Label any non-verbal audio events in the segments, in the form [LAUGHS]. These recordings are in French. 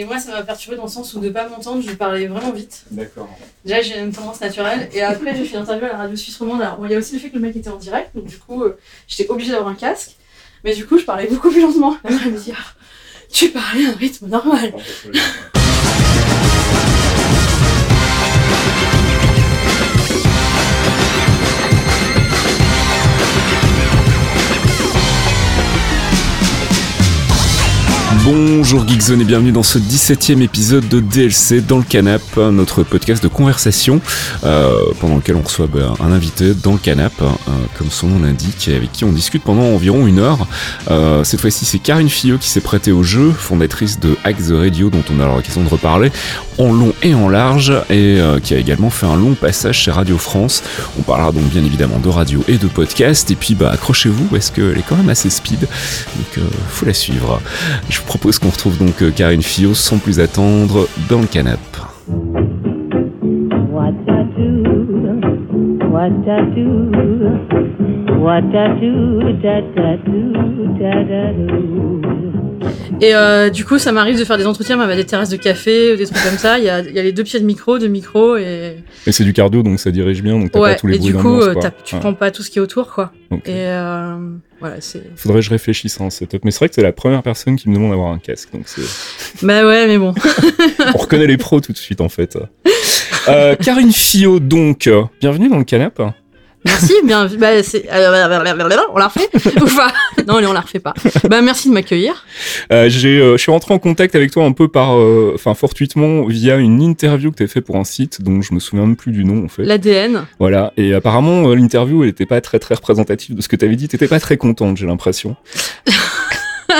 Et moi, ça m'a perturbé dans le sens où de pas m'entendre, je parlais vraiment vite. D'accord. Déjà, j'ai une tendance naturelle. Et après, j'ai fait une interview à la radio suisse romande. Alors, bon, il y a aussi le fait que le mec était en direct. Donc, du coup, euh, j'étais obligée d'avoir un casque. Mais du coup, je parlais beaucoup plus lentement. La mère, elle me dit Ah, Tu parlais à un rythme normal. Bonjour Geekzone et bienvenue dans ce 17e épisode de DLC dans le canap, notre podcast de conversation euh, pendant lequel on reçoit ben, un invité dans le canap, euh, comme son nom l'indique, et avec qui on discute pendant environ une heure. Euh, cette fois-ci c'est Karine Fillot qui s'est prêtée au jeu, fondatrice de Hack the Radio dont on a l'occasion de reparler en long et en large et qui a également fait un long passage chez Radio France. On parlera donc bien évidemment de radio et de podcast et puis bah accrochez-vous parce qu'elle est quand même assez speed donc faut la suivre. Propose qu'on retrouve donc euh, Karine Fillot sans plus attendre dans le canap. Et euh, du coup, ça m'arrive de faire des entretiens avec des terrasses de café, des trucs comme ça. Il y a, il y a les deux pieds de micro, de micro et. Et c'est du cardio donc ça dirige bien donc t'as Ouais, pas tous les et bruits du coup, euh, tu Ouais. prends pas tout ce qui est autour, quoi. Ok. Et euh, voilà, c'est. Faudrait que je réfléchisse à un setup. Mais c'est vrai que c'est la première personne qui me demande d'avoir un casque. Donc c'est... [LAUGHS] Bah ouais, mais bon. [LAUGHS] On reconnaît les pros tout de suite en fait. Karine Fillot donc, bienvenue dans le canap. Merci, bien. Bah, c'est... euh, On la refait [LAUGHS] Ou pas? Non, allez, on la refait pas. Bah, merci de m'accueillir. Euh, j'ai, euh, je suis rentré en contact avec toi un peu par, euh, enfin fortuitement via une interview que t'as fait pour un site dont je me souviens même plus du nom en fait. L'ADN. Voilà. Et apparemment euh, l'interview elle était pas très très représentative de ce que t'avais dit. T'étais pas très contente, j'ai l'impression. [LAUGHS] [LAUGHS]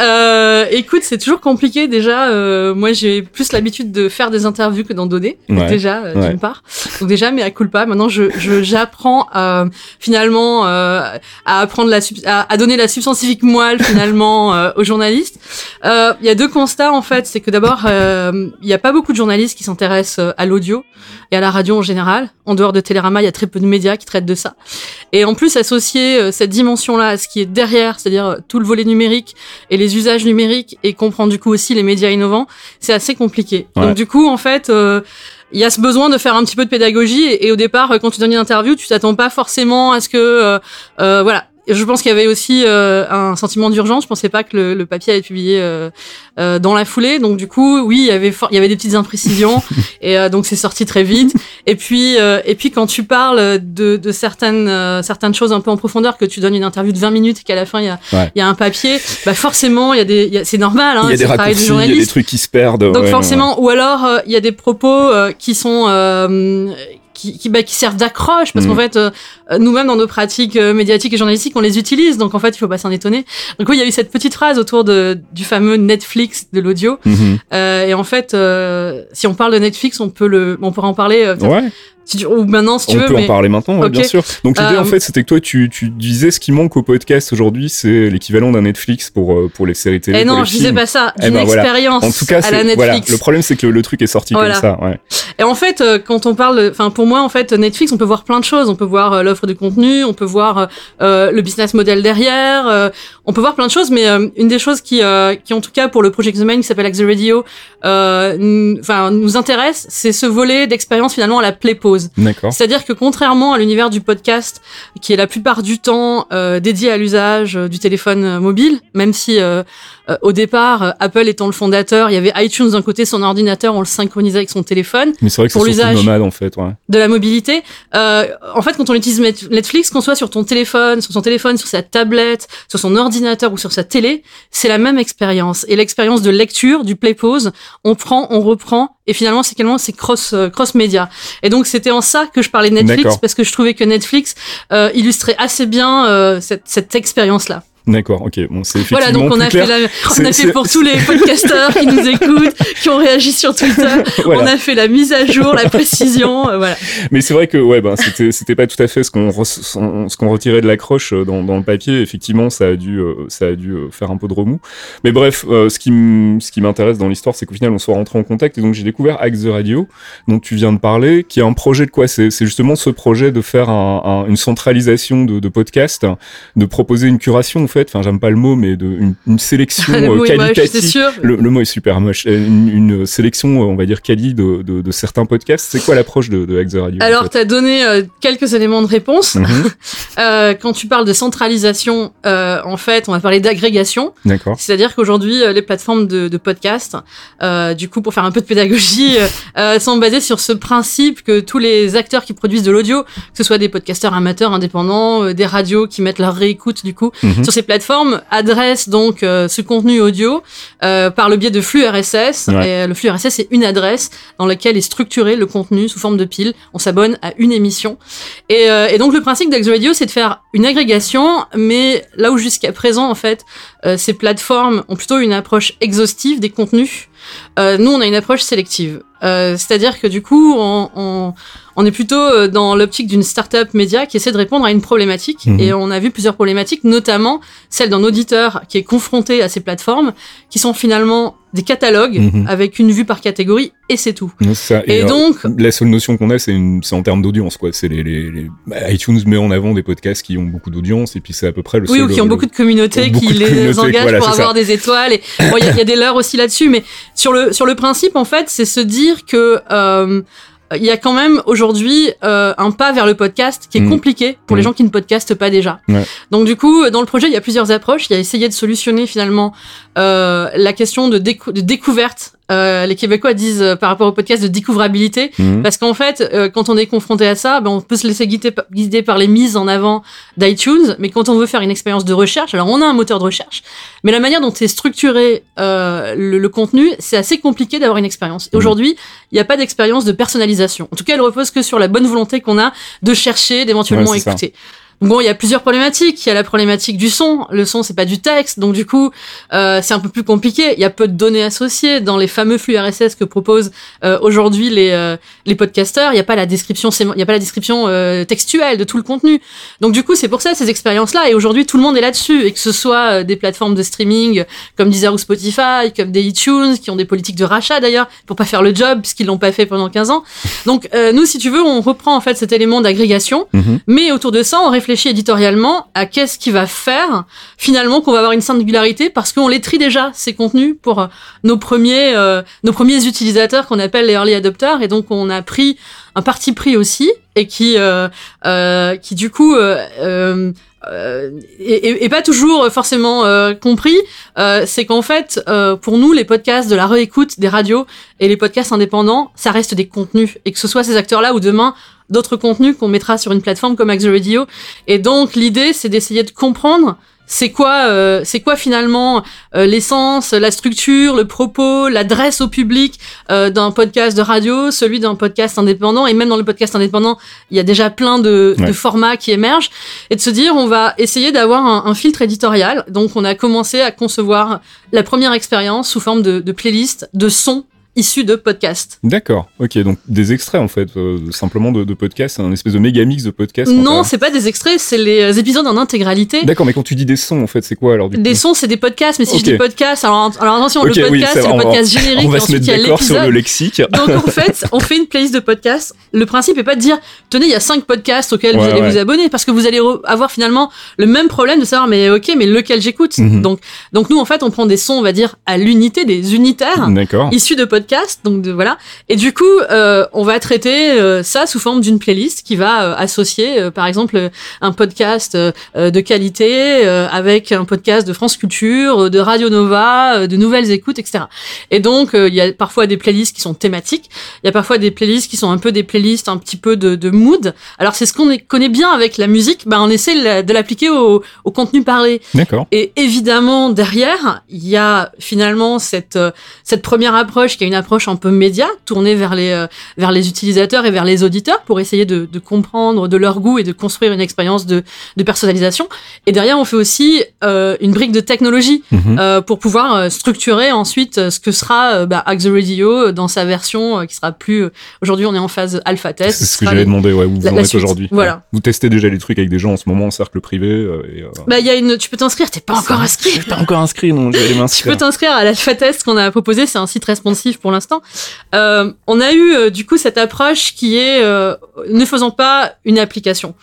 Euh, écoute, c'est toujours compliqué déjà. Euh, moi, j'ai plus l'habitude de faire des interviews que d'en donner. Ouais. Déjà, euh, Ouais. d'une part. Donc déjà, mais à culpa. Maintenant, je je- j'apprends euh, finalement euh, à apprendre la à, à donner la substance civique moelle finalement [LAUGHS] euh, aux journalistes. Euh, Il y a deux constats en fait. C'est que d'abord, euh, il n'y a pas beaucoup de journalistes qui s'intéressent à l'audio et à la radio en général. En dehors de Télérama, il y a très peu de médias qui traitent de ça. Et en plus, associer cette dimension-là à ce qui est derrière, c'est-à-dire tout le volet numérique et les usages numériques, et comprendre du coup aussi les médias innovants, c'est assez compliqué. Ouais. Donc du coup, en fait, euh, il y a ce besoin de faire un petit peu de pédagogie. Et, et au départ, euh, quand tu donnes une interview, tu t'attends pas forcément à ce que, euh, euh, voilà. Je pense qu'il y avait aussi euh, un sentiment d'urgence. Je pensais pas que le, le papier allait être publié euh, euh, dans la foulée. Donc du coup, oui, il y avait il y avait des petites imprécisions [LAUGHS] et euh, donc c'est sorti très vite. Et puis euh, et puis quand tu parles de, de certaines euh, certaines choses un peu en profondeur, que tu donnes une interview de 20 minutes et qu'à la fin il y a Ouais. il y a un papier, bah forcément il y a des il y a- c'est normal. Hein, il y a des raccourcis, il y a des trucs qui se perdent. Donc ouais, forcément, ou alors il y a des propos euh, qui sont euh, qui, qui, bah, qui servent d'accroche parce Mm. qu'en fait euh, nous-mêmes dans nos pratiques euh, médiatiques et journalistiques on les utilise donc en fait il faut pas s'en étonner. Donc oui il y a eu cette petite phrase autour de du fameux Netflix de l'audio. Mhm. Euh, et en fait euh, si on parle de Netflix on peut le on pourra en parler euh, Ouais, si tu- ou maintenant si tu on veux peut mais en parler maintenant, ouais, Ok. bien sûr. Donc l'idée Euh, en fait, c'était que toi, tu, tu disais ce qui manque au podcast aujourd'hui, c'est l'équivalent d'un Netflix pour euh, pour les séries télé. eh pour non je disais films. pas ça Eh d'une ben, voilà. expérience En tout cas, à la Netflix voilà. Le problème, c'est que le, le truc est sorti Voilà. comme ça. Ouais. Et en fait, euh, quand on parle, enfin pour moi, en fait, Netflix, on peut voir plein de choses. On peut voir euh, l'offre de contenu, on peut voir euh, euh, le business model derrière, euh, on peut voir plein de choses. Mais euh, une des choses qui, euh, qui en tout cas pour le Project The Main, qui s'appelle Axe the Radio, euh, enfin nous intéresse, c'est ce volet d'expérience finalement à la play pause. D'accord. C'est-à-dire que contrairement à l'univers du podcast, qui est la plupart du temps euh, dédié à l'usage euh, du téléphone mobile, même si au départ, Apple étant le fondateur, il y avait iTunes d'un côté, son ordinateur, on le synchronisait avec son téléphone Mais c'est vrai que pour l'usage. nomade en fait. Ouais. de la mobilité. Euh, en fait, quand on utilise Net- Netflix, qu'on soit sur ton téléphone, sur son téléphone, sur sa tablette, sur son ordinateur ou sur sa télé, c'est la même expérience. Et l'expérience de lecture, du play pause, on prend, on reprend, et finalement, c'est quasiment c'est cross euh, cross média. Et donc, c'était en ça que je parlais de Netflix parce que je trouvais que Netflix euh, illustrait assez bien euh, cette, cette expérience-là. D'accord. Ok. Bon, c'est effectivement Voilà, donc on plus a clair. fait la, on a fait pour tous les podcasteurs qui nous écoutent, qui ont réagi sur Twitter, [LAUGHS] Voilà. on a fait la mise à jour, la précision, euh, voilà. Mais c'est vrai que ouais, ben c'était c'était pas tout à fait ce qu'on re- ce qu'on retirait de l'accroche euh, dans, dans le papier. Effectivement, ça a dû euh, ça a dû faire un peu de remous. Mais bref, euh, ce qui m- ce qui m'intéresse dans l'histoire, c'est qu'au final, on soit rentré en contact et donc j'ai découvert Axe the Radio, dont tu viens de parler, qui est un projet de quoi? C'est c'est justement ce projet de faire un, un- une centralisation de, de podcasts, de proposer une curation fait, enfin j'aime pas le mot, mais de une, une [LAUGHS] sélection Le euh, mot est moche, qualitative. sûr. Le, le mot est super moche. Euh, Une, une sélection, euh, on va dire, quali de, de, de certains podcasts. C'est quoi l'approche de, de Hack the Radio en Alors, fait tu as donné euh, quelques éléments de réponse. Mhm. [LAUGHS] Euh, quand tu parles de centralisation, euh, en fait, on va parler d'agrégation. D'accord. C'est-à-dire qu'aujourd'hui, les plateformes de, de podcast, euh, du coup, pour faire un peu de pédagogie, [LAUGHS] sont basées sur ce principe que tous les acteurs qui produisent de l'audio, que ce soit des podcasteurs amateurs, indépendants, des radios qui mettent leur réécoute, du coup, Mhm. sur ces plateformes, adressent donc euh, ce contenu audio euh, par le biais de flux RSS. Ouais. Et euh, le flux RSS, c'est une adresse dans laquelle est structuré le contenu sous forme de pile. On s'abonne à une émission. Et, et donc, le principe d'Axo Radio, c'est de faire une agrégation, mais là où jusqu'à présent, en fait, ces plateformes ont plutôt une approche exhaustive des contenus. Euh, nous, on a une approche sélective. Euh, C'est-à-dire que du coup, on, on, on est plutôt euh, dans l'optique d'une startup média qui essaie de répondre à une problématique. Mhm. Et on a vu plusieurs problématiques, notamment celle d'un auditeur qui est confronté à ces plateformes, qui sont finalement des catalogues Mhm. avec une vue par catégorie, et c'est tout. Ça. Et, alors, donc, la seule notion qu'on a, c'est en termes d'audience, quoi. C'est les, les, les- bah, iTunes met en avant des podcasts qui ont beaucoup d'audience, et puis c'est à peu près le oui, seul. ou qui ont le- beaucoup de communautés qui les communautés, engagent voilà, pour avoir des étoiles. Et [LAUGHS] bon, il y, a- il y a des leurs aussi là-dessus, mais sur le sur le principe, en fait, c'est se dire que euh, il y a quand même aujourd'hui euh, un pas vers le podcast qui est Mm. compliqué pour les Mm. gens qui ne podcastent pas déjà. Ouais. Donc du coup, dans le projet, il y a plusieurs approches. Il y a essayé de solutionner finalement euh, la question de, décou- de découverte. Euh, les Québécois disent euh, par rapport au podcast de découvrabilité. Mhm. Parce qu'en fait, euh, quand on est confronté à ça, ben, on peut se laisser guider, pa- guider par les mises en avant d'iTunes, mais quand on veut faire une expérience de recherche, alors on a un moteur de recherche, mais la manière dont est structuré euh, le, le contenu, c'est assez compliqué d'avoir une expérience. Et Mhm. Aujourd'hui, il n'y a pas d'expérience de personnalisation. En tout cas, elle repose que sur la bonne volonté qu'on a de chercher, d'éventuellement Ouais, ça. Bon, il y a plusieurs problématiques. Il y a la problématique du son. Le son, c'est pas du texte, donc du coup, euh, c'est un peu plus compliqué. Il y a peu de données associées dans les fameux flux RSS que proposent euh, aujourd'hui les euh, les podcasteurs. Il y a pas la description, il y a pas la description euh, textuelle de tout le contenu. Donc du coup, c'est pour ça ces expériences-là. Et aujourd'hui, tout le monde est là-dessus, et que ce soit euh, des plateformes de streaming comme Deezer ou Spotify, comme des iTunes, qui ont des politiques de rachat d'ailleurs pour pas faire le job puisqu'ils l'ont pas fait pendant 15 ans. Donc euh, nous, si tu veux, on reprend en fait cet élément d'agrégation. Mhm. Mais autour de ça, on réfléchit éditorialement à qu'est-ce qui va faire finalement qu'on va avoir une singularité parce qu'on les trie déjà ces contenus pour euh, nos premiers euh, nos premiers utilisateurs qu'on appelle les early adopters et donc on a pris un parti pris aussi et qui euh, qui du coup et, pas toujours forcément compris, c'est qu'en fait, pour nous, les podcasts de la réécoute des radios et les podcasts indépendants, ça reste des contenus, et que ce soit ces acteurs-là ou demain d'autres contenus qu'on mettra sur une plateforme comme Axe Radio. Et donc l'idée, c'est d'essayer de comprendre c'est quoi, euh, c'est quoi finalement euh, l'essence, la structure, le propos, l'adresse au public euh, d'un podcast de radio, celui d'un podcast indépendant, et même dans le podcast indépendant, il y a déjà plein de, Ouais. de formats qui émergent, et de se dire on va essayer d'avoir un, un filtre éditorial. Donc on a commencé à concevoir la première expérience sous forme de, de playlist de sons issus de podcasts. D'accord. Ok, donc des extraits en fait, euh, simplement de, de podcasts, un espèce de méga mix de podcasts. Non, c'est pas des extraits, c'est les euh, épisodes en intégralité. D'accord, mais quand tu dis des sons, en fait, c'est quoi alors du Des coup sons, c'est des podcasts, mais si je dis podcast, alors, alors attention, Ok, le oui, podcast, c'est c'est le podcast générique, On va et se ensuite mettre il y a d'accord sur le lexique. [LAUGHS] Donc en fait, on fait une playlist de podcasts. Le principe est pas de dire, tenez, il y a cinq podcasts auxquels vous allez ouais. vous abonner, parce que vous allez avoir finalement le même problème de savoir, mais ok, mais lequel j'écoute? Mhm. Donc, donc nous en fait, on prend des sons, on va dire, à l'unité, des unitaires issus de podcasts, donc de voilà. Et du coup, euh, on va traiter euh, ça sous forme d'une playlist qui va euh, associer, par exemple, un podcast de qualité avec un podcast de France Culture, de Radio Nova, de Nouvelles Écoutes, etc. Et donc, il y a parfois des playlists qui sont thématiques. Il y a parfois des playlists qui sont un peu des playlists un petit peu de, de mood. Alors, c'est ce qu'on connaît bien avec la musique. Ben, on essaie de la- de l'appliquer au, au contenu parlé. D'accord. Et évidemment, derrière, il y a finalement cette cette première approche qui est une approche un peu média, tournée vers les euh, vers les utilisateurs et vers les auditeurs pour essayer de, de comprendre de leur goût et de construire une expérience de de personnalisation. Et derrière, on fait aussi euh, une brique de technologie Mhm. euh, pour pouvoir structurer ensuite ce que sera bah, Axe Radio dans sa version qui sera plus. Aujourd'hui, on est en phase alpha test. C'est ce que les- demander, ouais, où vous la- en êtes aujourd'hui. Voilà. Vous testez déjà les trucs avec des gens en ce moment en cercle privé. et, euh, Bah, y a une. Tu peux t'inscrire. T'es pas encore inscrit. T'es pas encore inscrit, non, je vais aller [LAUGHS] Tu m'inscrire. peux t'inscrire à l'alpha test qu'on a proposé, c'est un site responsif pour l'instant. Euh, on a eu euh, du coup cette approche qui est euh, ne faisons pas une application.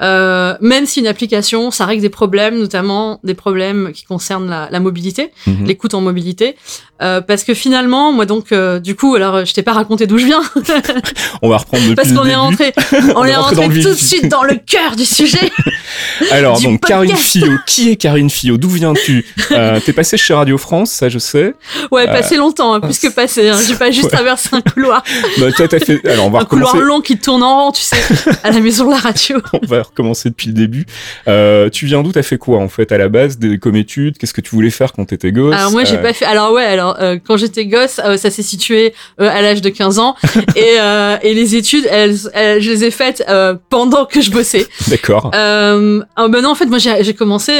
Euh, même si une application, ça règle des problèmes, notamment des problèmes qui concernent la, la mobilité, Mhm. l'écoute en mobilité, Euh, parce que finalement, moi donc, euh, du coup, alors je t'ai pas raconté d'où je viens, [LAUGHS] On va reprendre depuis parce qu'on est rentré, [LAUGHS] on, On est rentré tout de suite dans le cœur du sujet. [LAUGHS] Alors du donc Karine podcast. Fillot, qui est Karine Fillot? D'où viens-tu? Euh, T'es passé chez Radio France, ça je sais. Ouais, passé longtemps, hein, plus que passé. Hein. J'ai pas juste Euh, Ouais. traversé un couloir, Bah, toi t'as fait. Alors on va un couloir long qui tourne en rond, tu sais, à la maison de la radio. On va recommencer depuis le début. Euh, tu viens d'où? T'as fait quoi en fait à la base? Des, comme études? Qu'est-ce que tu voulais faire quand t'étais gosse? Alors moi j'ai Euh, pas fait. Alors ouais, alors euh, quand j'étais gosse, ça s'est situé à l'âge de 15 ans [LAUGHS] et, et les études, elles, elles- je les ai faites pendant que je bossais. D'accord. Euh, ah ben non, en fait moi j'ai commencé,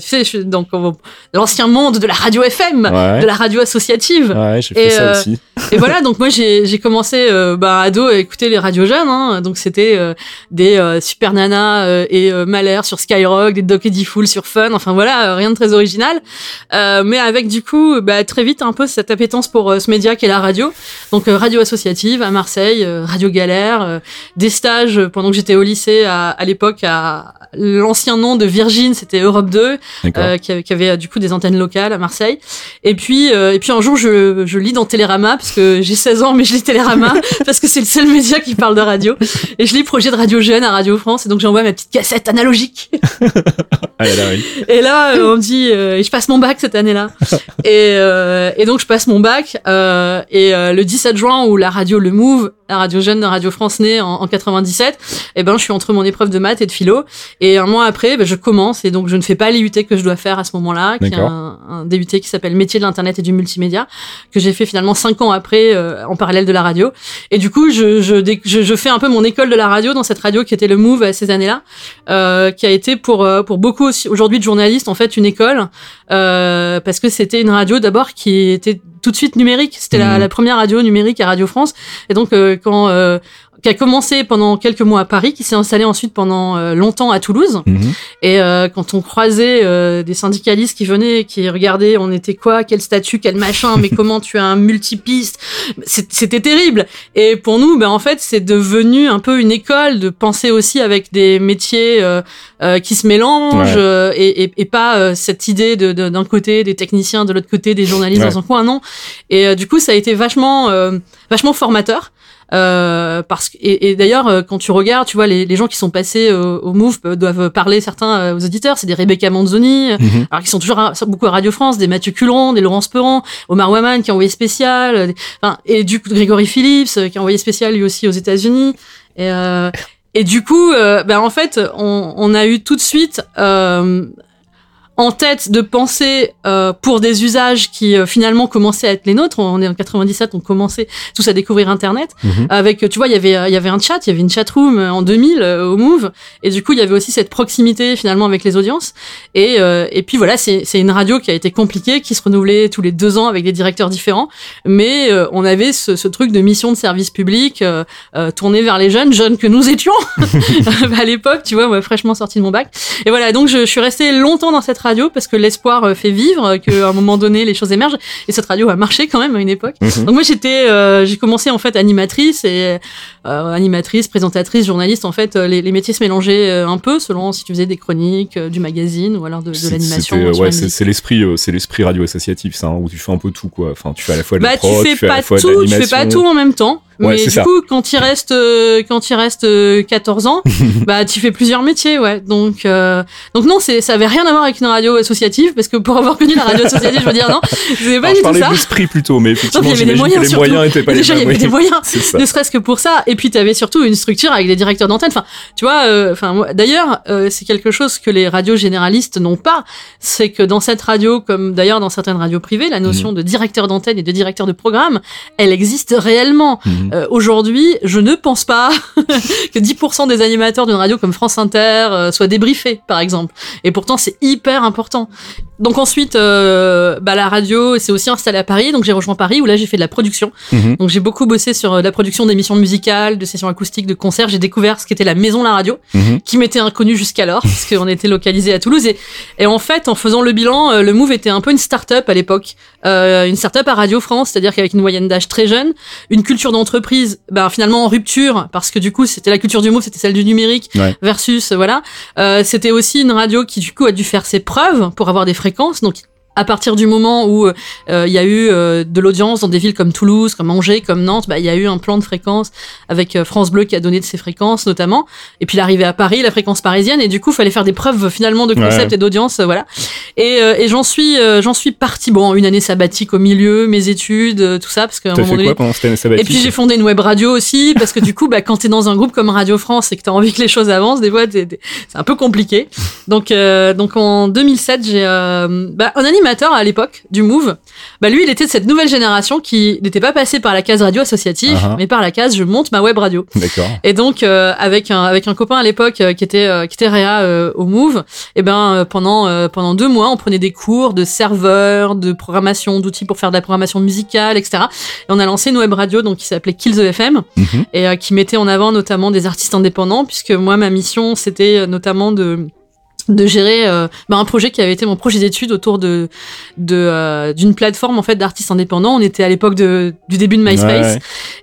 tu sais, je suis dans l'ancien monde de la radio FM, Ouais. de la radio associative. Ouais, j'ai fait Et, ça aussi. Et voilà, [LAUGHS] donc moi j'ai commencé bah, ado à écouter les radios jeunes, hein, donc c'était des Super Nana euh, et euh, Malher sur Skyrock, des Doc Eddie Fool sur Fun, enfin voilà, euh, rien de très original, mais avec du coup bah, très vite un peu cette appétence pour ce média qui est la radio, donc radio associative à Marseille, Radio Galère, des stages pendant que j'étais au lycée à, à l'époque à l'ancien nom de Virgin, c'était Europe 2, D'accord. euh, qui, avait, qui avait, du coup des antennes locales à Marseille. Et puis, euh, et puis un jour, je, je lis dans Télérama, parce que j'ai 16 ans, mais je lis Télérama, [LAUGHS] parce que c'est le seul média qui parle de radio. Et je lis Projet de Radio Jeune à Radio France, et donc j'envoie ma petite cassette analogique. [LAUGHS] Ah là là, oui. Et là, euh, on me dit, euh, et je passe mon bac cette année-là. [LAUGHS] Et, euh, et donc, je passe mon bac. euh, et euh, le 17 juin, où la radio Le Move, la radio jeune de Radio France naît en, en 97, et ben, je suis entre mon épreuve de maths et de philo. Et un mois après, ben, je commence. Et donc, je ne fais pas l'IUT que je dois faire à ce moment-là, qui est un, un DUT qui s'appelle Métier de l'Internet et du Multimédia, que j'ai fait finalement cinq ans après, euh, en parallèle de la radio. Et du coup, je, je, je, je fais un peu mon école de la radio dans cette radio qui était le Move à ces années-là, euh, qui a été pour, euh, pour beaucoup aussi aujourd'hui de journalistes en fait une école, euh, parce que c'était une radio d'abord qui était tout de suite numérique. C'était la, la première radio numérique à Radio France. Et donc euh, quand qui a commencé pendant quelques mois à Paris, qui s'est installé ensuite pendant euh, longtemps à Toulouse. Mhm. Et euh, quand on croisait euh, des syndicalistes qui venaient, qui regardaient, on était quoi, quel statut, quel machin, mais [LAUGHS] comment tu as un multipiste, c'était terrible. Et pour nous, ben en fait, c'est devenu un peu une école de penser aussi avec des métiers euh, euh, qui se mélangent Ouais. euh, et, et, et pas euh, cette idée de de- d'un côté des techniciens, de l'autre côté des journalistes Ouais. dans un coin, non. Et euh, du coup, ça a été vachement euh, vachement formateur. Euh, parce que et, et d'ailleurs euh, quand tu regardes tu vois les, les gens qui sont passés au, au Move euh, doivent parler certains euh, aux auditeurs c'est des Rebecca Manzoni euh, Mhm. alors qui sont toujours à- beaucoup à Radio France des Mathieu Culeron des Laurence Perron Omar Waman qui a envoyé spécial euh, des- enfin et du coup Grégory Phillips euh, qui a envoyé spécial lui aussi aux États-Unis et euh, et du coup euh, ben en fait on, on a eu tout de suite euh, en tête de penser euh, pour des usages qui euh, finalement commençaient à être les nôtres. On est en 97, on commençait tous à découvrir Internet. Mhm. Avec, tu vois, il y avait, il y avait un chat, il y avait une chatroom euh, en 2000 euh, au Move, et du coup, il y avait aussi cette proximité finalement avec les audiences. Et, euh, et puis voilà, c'est c'est une radio qui a été compliquée, qui se renouvelait tous les deux ans avec des directeurs différents, mais euh, on avait ce, ce truc de mission de service public euh, euh, tourné vers les jeunes, jeunes que nous étions [LAUGHS] [LAUGHS] à l'époque, tu vois, moi fraîchement sorti de mon bac. Et voilà, donc je, je suis restée longtemps dans cette radio parce que l'espoir euh, fait vivre, qu'à un moment donné les choses émergent. Et cette radio a marché quand même à une époque. Mhm. Donc moi j'étais, euh, j'ai commencé en fait animatrice et euh, animatrice, présentatrice, journaliste. En fait, les, les métiers se mélangeaient un peu selon si tu faisais des chroniques, du magazine ou alors de, l'animation. Ouais, la c'est l'esprit, c'est l'esprit radio associatif, ça, hein, où tu fais un peu tout, quoi. Enfin, tu fais à la fois de la Bah, tu prod, fais fais à pas la fois de tout, tu fais pas tout en même temps. Ouais, mais du ça. coup, quand il reste, euh, quand il reste euh, 14 ans, [LAUGHS] bah, tu fais plusieurs métiers, ouais. Donc, euh, donc non, c'est, ça avait rien à voir avec une radio associative, parce que pour avoir connu la radio associative, je veux dire, non, c'est pas Alors, je du tout parlais ça. de l'esprit plutôt, mais effectivement, il y avait des moyens, les moyens étaient pas les Déjà, il y mêmes. avait des moyens. [LAUGHS] Ne serait-ce que pour ça. Et puis, tu avais surtout une structure avec des directeurs d'antenne. Enfin, tu vois, euh, enfin, d'ailleurs, euh, c'est quelque chose que les radios généralistes n'ont pas. C'est que dans cette radio, comme d'ailleurs dans certaines radios privées, la Mhm. notion de directeur d'antenne et de directeur de programme, elle existe réellement. Mhm. Euh, Aujourd'hui, je ne pense pas [LAUGHS] que 10% des animateurs d'une radio comme France Inter euh, soient débriefés, par exemple. Et pourtant, c'est hyper important. Donc ensuite, euh, bah, la radio s'est aussi installée à Paris, donc j'ai rejoint Paris où là j'ai fait de la production. Mhm. Donc j'ai beaucoup bossé sur euh, la production d'émissions musicales, de sessions acoustiques, de concerts. J'ai découvert ce qu'était la maison la radio, Mhm. qui m'était inconnue jusqu'alors parce qu'on était localisé à Toulouse. Et, et en fait, en faisant le bilan, euh, le Move était un peu une start-up à l'époque, euh, une start-up à Radio France, c'est-à-dire qu'avec une moyenne d'âge très jeune, une culture d'entreprise, ben finalement en rupture parce que du coup c'était la culture du Move, c'était celle du numérique Ouais. versus voilà. Euh, c'était aussi une radio qui du coup a dû faire ses preuves pour avoir des fréquences. Donc à partir du moment où euh, il y a eu euh, de l'audience dans des villes comme Toulouse, comme Angers, comme Nantes, bah, il y a eu un plan de fréquence avec euh, France Bleu qui a donné de ses fréquences notamment. Et puis l'arrivée à Paris, la fréquence parisienne, et du coup, il fallait faire des preuves finalement de concept Ouais. et d'audience, voilà. Et, et j'en suis, j'en suis partie. Bon, une année sabbatique au milieu, mes études, tout ça, parce qu'à un moment donné. Et puis j'ai fondé une web radio aussi parce que du coup, bah, quand t'es dans un groupe comme Radio France et que t'as envie que les choses avancent, des fois c'est un peu compliqué. Donc, donc en 2007, j'ai bah, un à l'époque du Move. Bah lui, il était de cette nouvelle génération qui n'était pas passé par la case radio associative, Ah ah. mais par la case je monte ma web radio. D'accord. Et donc euh, avec un avec un copain à l'époque euh, qui était euh, qui était réa euh, au Move, et ben euh, pendant euh, pendant deux mois on prenait des cours de serveurs, de programmation, d'outils pour faire de la programmation musicale, etc. Et on a lancé une web radio donc qui s'appelait Kill the FM Mhm. et euh, qui mettait en avant notamment des artistes indépendants puisque moi ma mission c'était notamment de de gérer euh, bah, un projet qui avait été mon projet d'études autour de de euh, d'une plateforme en fait d'artistes indépendants on était à l'époque de du début de MySpace Ouais, ouais.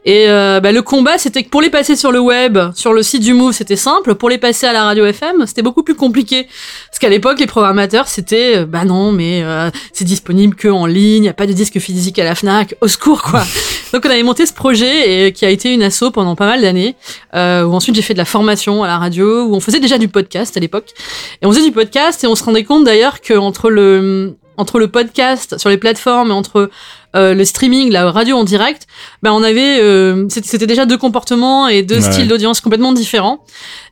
et euh, bah, le combat, c'était que pour les passer sur le web, sur le site du Move, c'était simple. Pour les passer à la radio FM, c'était beaucoup plus compliqué. Parce qu'à l'époque, les programmateurs, c'était, bah non, mais euh, c'est disponible que en ligne, y a pas de disque physique à la Fnac, au secours quoi. [LAUGHS] Donc on avait monté ce projet et qui a été une asso pendant pas mal d'années. Euh, où ensuite j'ai fait de la formation à la radio, où on faisait déjà du podcast à l'époque. Et on faisait du podcast et on se rendait compte d'ailleurs que entre le entre le podcast sur les plateformes et entre euh, le streaming, la radio en direct, ben on avait euh, c'était déjà deux comportements et deux Ouais. styles d'audience complètement différents.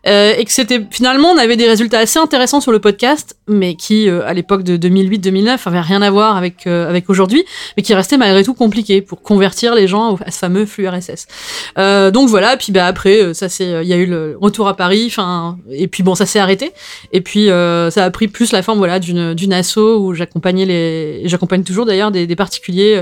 Euh, et que c'était finalement on avait des résultats assez intéressants sur le podcast mais qui euh, à l'époque de 2008-2009 avaient rien à voir avec euh, avec aujourd'hui mais qui restaient malgré tout compliqués pour convertir les gens à ce fameux flux RSS euh, donc voilà puis bah après ça c'est il y a eu le retour à Paris enfin et puis bon ça s'est arrêté. Et puis euh, ça a pris plus la forme voilà d'une d'une asso où j'accompagnais les j'accompagne toujours d'ailleurs des, des particuliers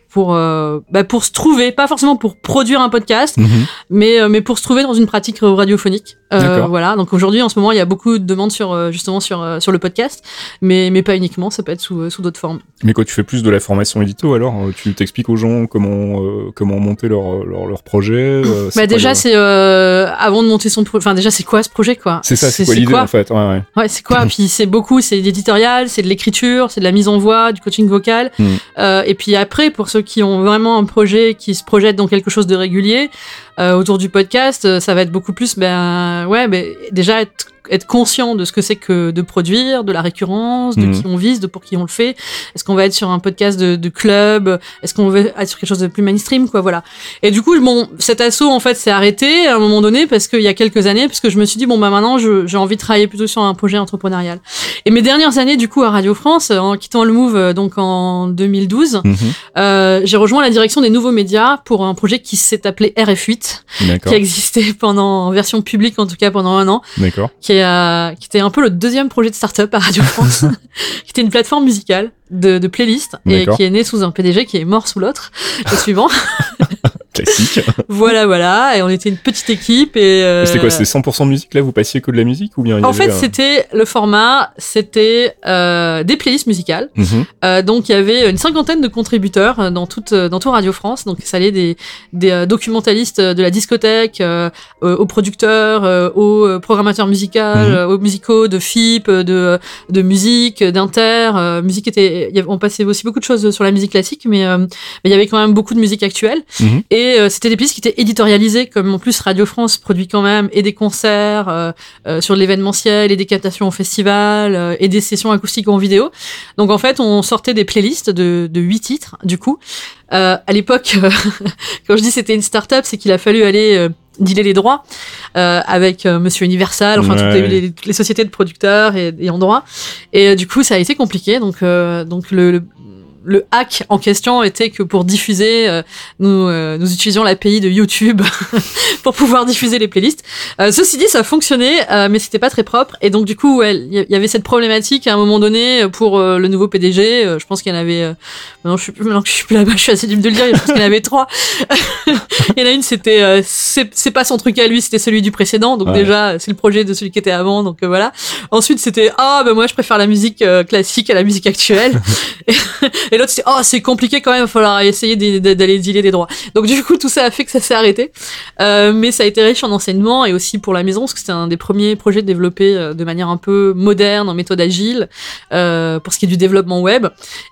pour euh, bah, pour se trouver pas forcément pour produire un podcast Mhm. mais euh, mais pour se trouver dans une pratique radiophonique euh, voilà donc aujourd'hui en ce moment il y a beaucoup de demandes sur justement sur sur le podcast mais mais pas uniquement ça peut être sous sous d'autres formes Mais quand tu fais plus de la formation édito, alors euh, tu t'expliques aux gens comment comment monter leur leur, leur projet. bah déjà c'est avant de monter son enfin déjà c'est quoi ce projet quoi? C'est ça, c'est quoi l'idée en fait? Ouais, ouais. Ouais, c'est quoi? [LAUGHS] Puis c'est beaucoup, c'est l'éditorial, c'est de l'écriture, c'est de la mise en voix, du coaching vocal. Mm. Euh, et puis après, pour ceux qui ont vraiment un projet qui se projette dans quelque chose de régulier, euh, autour du podcast, euh, ça va être beaucoup plus, ben ouais, ben déjà être être conscient de ce que c'est que de produire, de la récurrence, de Mhm. qui on vise, de pour qui on le fait. Est-ce qu'on va être sur un podcast de, de club? Est-ce qu'on va être sur quelque chose de plus mainstream, quoi Voilà. Et du coup, bon, cet assaut en fait s'est arrêté à un moment donné parce qu'il y a quelques années, parce que je me suis dit bon bah maintenant j'ai envie de travailler plutôt sur un projet entrepreneurial. Et mes dernières années du coup à Radio France, en quittant le Move euh, donc en 2012, Mhm. euh, j'ai rejoint la direction des nouveaux médias pour un projet qui s'est appelé RF8, D'accord. qui a existé pendant en version publique en tout cas pendant un an, D'accord. qui, euh, qui était un peu le deuxième projet de start-up à Radio France, [LAUGHS] [LAUGHS] qui était une plateforme musicale de, de playlist et qui est né sous un PDG qui est mort sous l'autre, le suivant. [LAUGHS] Classique. [LAUGHS] voilà, voilà, et on était une petite équipe et. euh, C'était quoi C'était 100% musique là Vous passiez que de la musique ou bien il y En avait, fait, euh, c'était le format, c'était euh, des playlists musicales. mhm. Euh, donc il y avait une cinquantaine de contributeurs euh, dans toute euh, dans tout Radio France. Donc ça allait des des documentalistes de la discothèque, aux producteurs, aux programmateurs musicaux, Mhm. aux musicaux, de FIP, de de musique, d'Inter. musique était, on passait aussi beaucoup de choses sur la musique classique, mais euh, mais il y avait quand même beaucoup de musique actuelle. Mhm. Et euh, c'était des pistes qui étaient éditorialisées, comme en plus Radio France produit quand même et des concerts euh, euh, sur l'événementiel et des captations au festival et des sessions acoustiques en vidéo. Donc en fait, on sortait des playlists de de huit titres. Du coup, à l'époque, [LAUGHS] quand je dis c'était une start-up, c'est qu'il a fallu aller dealer les droits euh, avec euh, Monsieur Universal, enfin toutes, les, les- toutes les sociétés de producteurs et, et en droit. Et euh, du coup, ça a été compliqué. Donc donc le, le le hack en question était que pour diffuser, euh, nous, euh, nous utilisions l'API de YouTube [LAUGHS] pour pouvoir diffuser les playlists. Euh, ceci dit, ça fonctionnait, euh, mais c'était pas très propre. Et donc du coup, il y- y avait cette problématique à un moment donné pour euh, le nouveau PDG. euh, je pense qu'il y en avait. euh, maintenant, je suis maintenant que je suis plus là-bas, je suis assez libre de le dire. Je pense qu'il y en avait trois. [LAUGHS] Il y en a une, c'était euh, c'est pas son truc à lui, c'était celui du précédent. Donc Ouais. déjà, c'est le projet de celui qui était avant. Donc voilà. Ensuite, c'était ah ben moi je préfère la musique classique à la musique actuelle. [LAUGHS] et l'autre c'était oh c'est compliqué quand même, il va falloir essayer d'aller dealer des droits. Donc du coup tout ça a fait que ça s'est arrêté. Euh, mais ça a été riche en enseignement et aussi pour la maison parce que c'était un des premiers projets développés euh, de manière un peu moderne en méthode agile euh, pour ce qui est du développement web.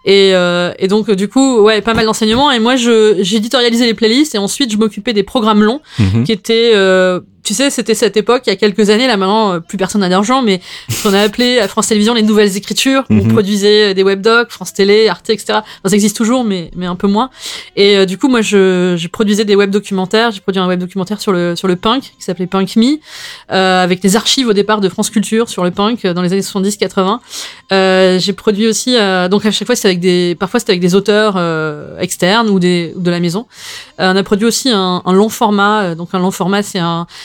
Et, euh, et donc du coup ouais pas mal d'enseignements et moi je j'éditorialisais les playlists et ensuite je m'occupais des programmes longs Mhm. qui était euh, tu sais c'était cette époque il y a quelques années là maintenant euh, plus personne n'a d'argent mais [LAUGHS] ce qu'on a appelé à France Télévisions les nouvelles écritures. On Mhm. produisait des webdocs France Télé Arte etc Enfin, ça existe toujours mais mais un peu moins. Et euh, du coup moi je, je produisais des web documentaires. J'ai produit un web documentaire sur le sur le punk qui s'appelait Punk Me euh, avec des archives au départ de France Culture sur le punk euh, dans les années 70 80 euh, j'ai produit aussi euh, donc à chaque fois c'était avec des parfois c'était avec des auteurs euh, externes ou des ou de la maison. Euh, on a produit aussi un, un long format. euh, donc un long format, c'est un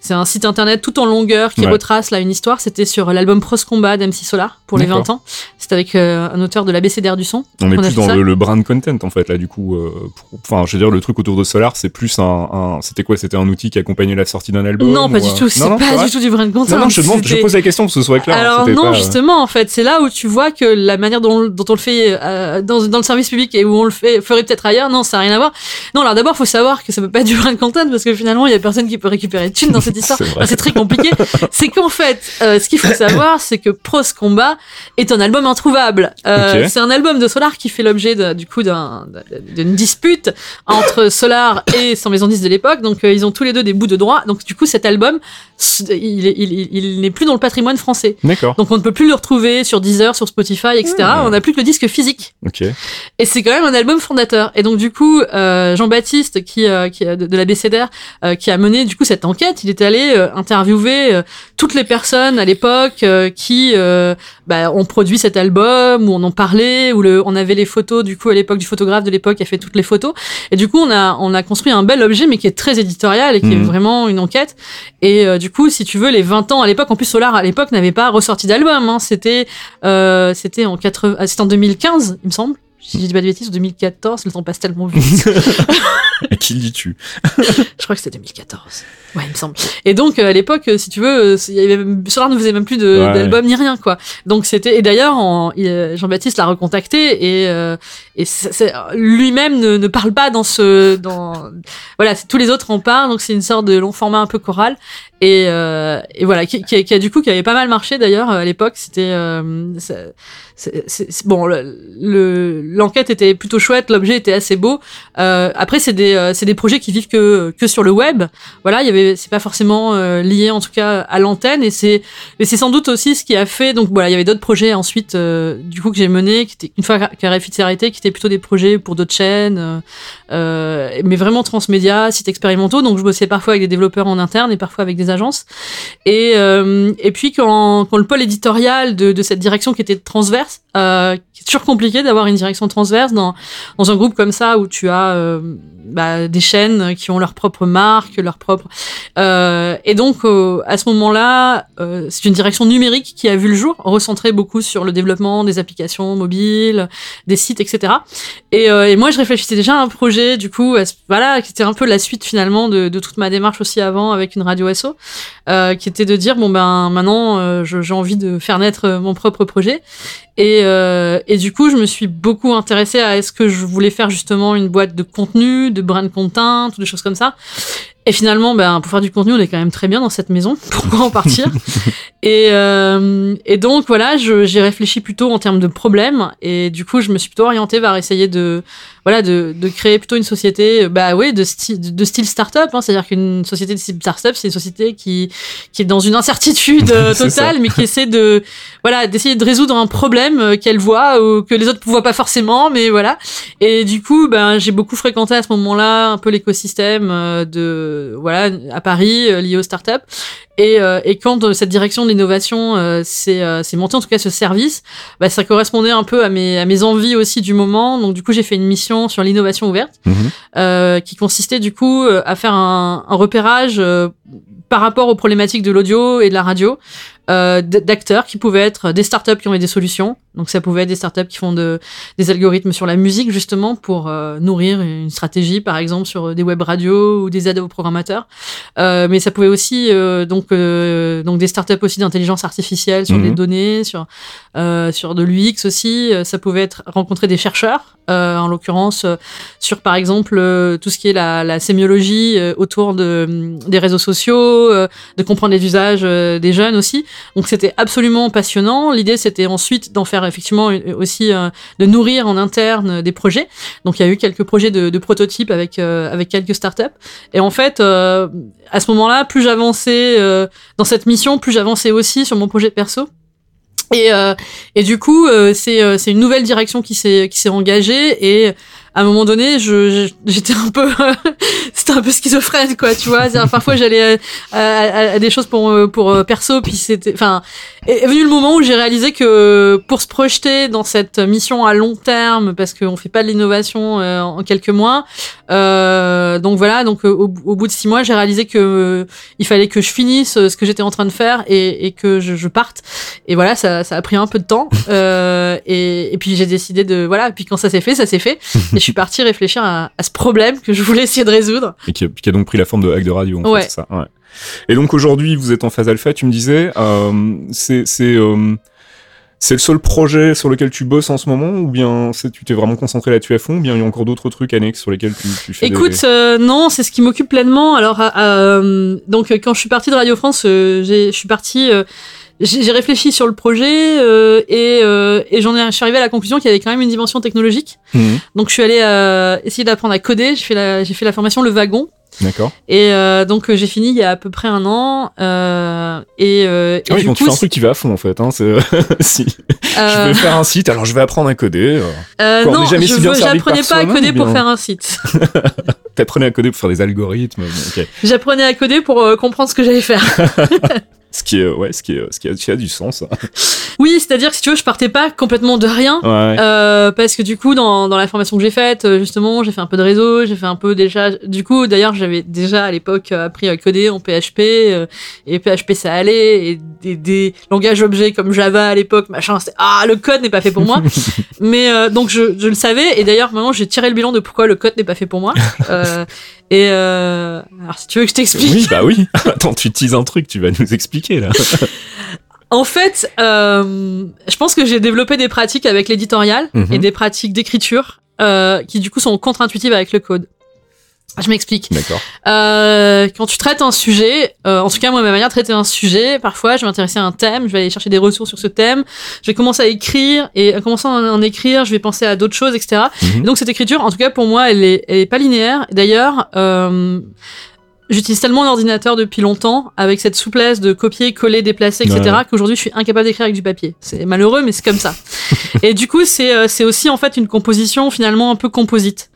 c'est un site internet tout en longueur qui Ouais. retrace là une histoire. C'était sur l'album Pros Combat d'MC Solar pour les D'accord. 20 ans. C'était avec euh, un auteur de l'ABCDR du son. On est On plus dans le, le brand content en fait là du coup. euh, Enfin, je veux dire le truc autour de Solar, c'est plus un, un- c'était quoi? C'était un outil qui accompagnait la sortie d'un album non, pas du euh, tout. C'est pas du tout du brand content. Non, non, je te demande, je pose la question pour que ce soit clair. hein, Alors non, pas, euh, justement, en fait, c'est là où tu vois que la manière dont, dont on le fait euh, dans, dans le service public et où on le fait ferait peut-être ailleurs, non, ça n'a rien à voir. Non, alors d'abord, faut savoir que ça peut pas être du brand content parce que finalement, il y a personne qui peut récupérer de thunes dans [LAUGHS] cette histoire. C'est. Enfin, très compliqué. [LAUGHS] c'est qu'en fait, euh, ce qu'il faut savoir, c'est que Pros Combat est un album introuvable. Euh. C'est un album de Solar qui fait l'objet du coup d'un- d'une dispute entre Solar et son maison 10 de l'époque. Donc euh, ils ont tous les deux des bouts de droit. Donc du coup, cet album, il, il, il- il n'est plus dans le patrimoine français. D'accord. Donc on ne peut plus le retrouver sur Deezer, sur Spotify, etc. Hmm. On n'a plus que le disque physique. Ok. Et c'est quand même un album fondateur. Et donc du coup, euh, Jean-Baptiste, qui, euh, qui de, de la BCDR, euh, qui a mené du coup cette enquête, il est allé euh, interviewer euh, toutes les personnes à l'époque euh, qui euh, bah, ont produit cet album, ou on en parlait, ou le, on avait les photos du coup à l'époque du photographe de l'époque qui a fait toutes les photos. Et du coup, on a on a construit un bel objet, mais qui est très éditorial et qui est Mhm. vraiment une enquête. Et euh, du coup, si tu veux, les 20 ans à l'époque, en plus Solar à l'époque n'avait pas ressorti d'album. Hein, c'était euh, c'était en 80, ah, c'était en 2015, il me semble. Si je dis pas de bêtises, ou 2014, le temps passe tellement vite. [LAUGHS] Qui dis-tu? Je crois que c'était 2014. Ouais, il me semble. Et donc, euh, à l'époque, euh, si tu veux, euh, il y avait même- Solar ne faisait même plus Ouais. d'album ni rien, quoi. Donc, c'était, et d'ailleurs, Jean-Baptiste l'a recontacté et, euh, et lui-même ne, ne parle pas dans ce, dans, voilà, tous les autres en parlent, donc c'est une sorte de long format un peu choral. Et, euh, et voilà, qui, qui, a- qui a du coup, qui avait pas mal marché d'ailleurs à l'époque. C'était, euh, bon, le- le- l'enquête était plutôt chouette, l'objet était assez beau. Euh, après, c'est des, euh, c'est des projets qui vivent que, que sur le web. Voilà, il y avait, c'est pas forcément euh, lié en tout cas à l'antenne, et c'est, et c'est sans doute aussi ce qui a fait. Donc voilà, il y avait d'autres projets ensuite, euh, du coup que j'ai menés, qui étaient une fois qu'Arrêt s'est arrêté, qui étaient plutôt des projets pour d'autres chaînes, mais vraiment transmédia, sites expérimentaux. Donc je bossais parfois avec des développeurs en interne et parfois avec des agences. Et, et puis quand, quand le pôle éditorial de, de cette direction qui était transverse, euh, qui est toujours compliqué d'avoir une direction transverse dans, dans un groupe comme ça où tu as euh, bah, des chaînes qui ont leur propre marque, leur propre. Euh, et donc euh, à ce moment-là, euh, c'est une direction numérique qui a vu le jour, recentrée beaucoup sur le développement des applications mobiles, des sites, etc. Et, euh, et moi, je réfléchissais déjà à un projet, du coup, voilà, qui était un peu la suite finalement de, de toute ma démarche aussi avant avec une radio SO, qui était de dire bon ben maintenant, j'ai envie de faire naître mon propre projet. Et, euh, et du coup, je me suis beaucoup intéressée à est-ce que je voulais faire justement une boîte de contenu, de brand content, ou des choses comme ça. Et finalement, ben, pour faire du contenu, on est quand même très bien dans cette maison. [LAUGHS] Pourquoi en partir? [LAUGHS] Et, euh, et donc, voilà, j'ai réfléchi plutôt en termes de problèmes. Et du coup, je me suis plutôt orientée vers essayer de, voilà, de, de créer plutôt une société, bah oui, de style, de style start-up. Hein, C'est-à-dire qu'une société de style start-up, c'est une société qui, qui est dans une incertitude euh, [LAUGHS] totale, mais qui essaie de, voilà, d'essayer de résoudre un problème euh, qu'elle voit ou que les autres ne voient pas forcément, mais voilà. Et du coup, ben, j'ai beaucoup fréquenté à ce moment-là un peu l'écosystème euh, de, voilà, à Paris, euh, lié aux startups. Et, euh, et quand euh, cette direction de l'innovation euh, s'est euh, montée, en tout cas ce service, bah, ça correspondait un peu à mes, à mes envies aussi du moment. Donc du coup, j'ai fait une mission sur l'innovation ouverte euh, qui consistait du coup à faire un, un repérage euh, par rapport aux problématiques de l'audio et de la radio euh, d'acteurs qui pouvaient être des startups qui ont des solutions. Donc ça pouvait être des startups qui font de, des algorithmes sur la musique justement pour euh, nourrir une stratégie par exemple sur des web radios ou des aides aux programmateurs. Euh, mais ça pouvait aussi euh, donc euh, donc des startups aussi d'intelligence artificielle sur Mhm. les données, sur euh, sur de l'UX aussi. Euh, Ça pouvait être rencontrer des chercheurs, en l'occurrence euh, sur par exemple euh, tout ce qui est la, la sémiologie euh, autour de des réseaux sociaux, euh, de comprendre les usages euh, des jeunes aussi. Donc c'était absolument passionnant. L'idée c'était ensuite d'en faire effectivement aussi euh, de nourrir en interne des projets. Donc il y a eu quelques projets de, de prototypes avec euh, avec quelques startups. Et en fait euh, à ce moment-là, plus j'avançais euh, dans cette mission, plus j'avançais aussi sur mon projet perso. Et, euh, et du coup, euh, c'est euh, c'est une nouvelle direction qui s'est engagée et à un moment donné, je j'étais un peu [LAUGHS] c'était un peu schizophrène quoi, tu vois. Parfois, j'allais à, à- à des choses pour euh, pour euh, perso, puis c'était enfin est venu le moment où j'ai réalisé que pour se projeter dans cette mission à long terme, parce qu'on fait pas de l'innovation euh, en quelques mois, euh, donc voilà, donc euh, au, bout de six mois, j'ai réalisé que euh, il fallait que je finisse euh, ce que j'étais en train de faire et, et que je, je parte. Et voilà, ça, ça a pris un peu de temps. Euh, et, et puis j'ai décidé de voilà. Et puis quand ça s'est fait, ça s'est fait. [LAUGHS] je suis partie réfléchir à, à ce problème que je voulais essayer de résoudre. Et qui a, qui a donc pris la forme de hack de radio, en Ouais. fait, c'est ça. Ouais. Et donc aujourd'hui, vous êtes en phase alpha, tu me disais, euh, c'est euh, c'est le seul projet sur lequel tu bosses en ce moment, ou bien c'est- tu t'es vraiment concentré là-dessus à fond, ou bien il y a encore d'autres trucs annexes sur lesquels tu, tu fais des- Écoute, euh, non, c'est ce qui m'occupe pleinement. Alors, euh, donc, quand je suis partie de Radio France, je suis partie. J'ai réfléchi sur le projet euh, et, euh, et j'en ai, je suis arrivée à la conclusion qu'il y avait quand même une dimension technologique. Mhm. Donc, je suis allée euh, essayer d'apprendre à coder. J'ai fait la, j'ai fait la formation Le Wagon. D'accord. Et euh, donc, euh, j'ai fini il y a à peu près un an. Euh, et, euh, et Ah oui, du quand coup, tu fais un truc qui va à fond, en fait. Hein, c'est [LAUGHS] si je vais faire un site, alors je vais apprendre à coder. Quoi, on non, jamais je si veux- j'apprenais pas à coder ou pour faire un site. [LAUGHS] T'apprenais à coder pour faire des algorithmes. J'apprenais à coder pour comprendre ce que j'allais faire. [LAUGHS] Ce qui est, ouais, ce qui est, ce qui a, ce qui a du sens. Oui, c'est-à-dire que si tu veux, je partais pas complètement de rien. Ouais. Euh, parce que du coup, dans, dans la formation que j'ai faite, euh, justement, j'ai fait un peu de réseau, j'ai fait un peu déjà. Du coup, d'ailleurs, j'avais déjà à l'époque euh, appris à coder en PHP euh, et PHP ça allait et des, des langages objets comme Java à l'époque, machin. C'était ah le code n'est pas fait pour moi. [LAUGHS] Mais euh, donc je, je le savais et d'ailleurs maintenant j'ai tiré le bilan de pourquoi le code n'est pas fait pour moi. Et euh, alors si tu veux que je t'explique. Oui, bah oui. [LAUGHS] Attends, tu utilises un truc, tu vas nous expliquer là. [LAUGHS] En fait, euh, je pense que j'ai développé des pratiques avec l'éditorial Mhm. et des pratiques d'écriture euh, qui du coup sont contre-intuitives avec le code. Je m'explique. D'accord. Euh, quand tu traites un sujet, euh, en tout cas moi ma manière de traiter un sujet, parfois je vais m'intéresser à un thème, je vais aller chercher des ressources sur ce thème, je vais commencer à écrire et en commençant à en écrire, je vais penser à d'autres choses, etc. Mhm. Et donc cette écriture, en tout cas pour moi, elle est, elle est pas linéaire. D'ailleurs, euh, j'utilise tellement l'ordinateur depuis longtemps avec cette souplesse de copier, coller, déplacer, etc. Ouais. qu'aujourd'hui je suis incapable d'écrire avec du papier. C'est malheureux, mais c'est comme ça. [LAUGHS] et du coup, c'est euh, c'est aussi en fait une composition finalement un peu composite.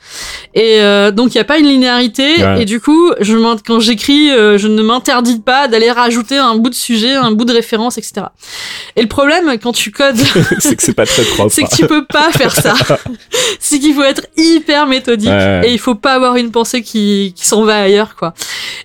Et euh, donc il y a pas une linéarité. Ouais. Et du coup, je quand j'écris, euh, je ne m'interdis pas d'aller rajouter un bout de sujet, un bout de référence, etc. Et le problème quand tu codes [LAUGHS] c'est que c'est pas très propre. [LAUGHS] c'est que tu peux pas faire ça. [LAUGHS] c'est qu'il faut être hyper méthodique Ouais. et il faut pas avoir une pensée qui, qui s'en va ailleurs, quoi.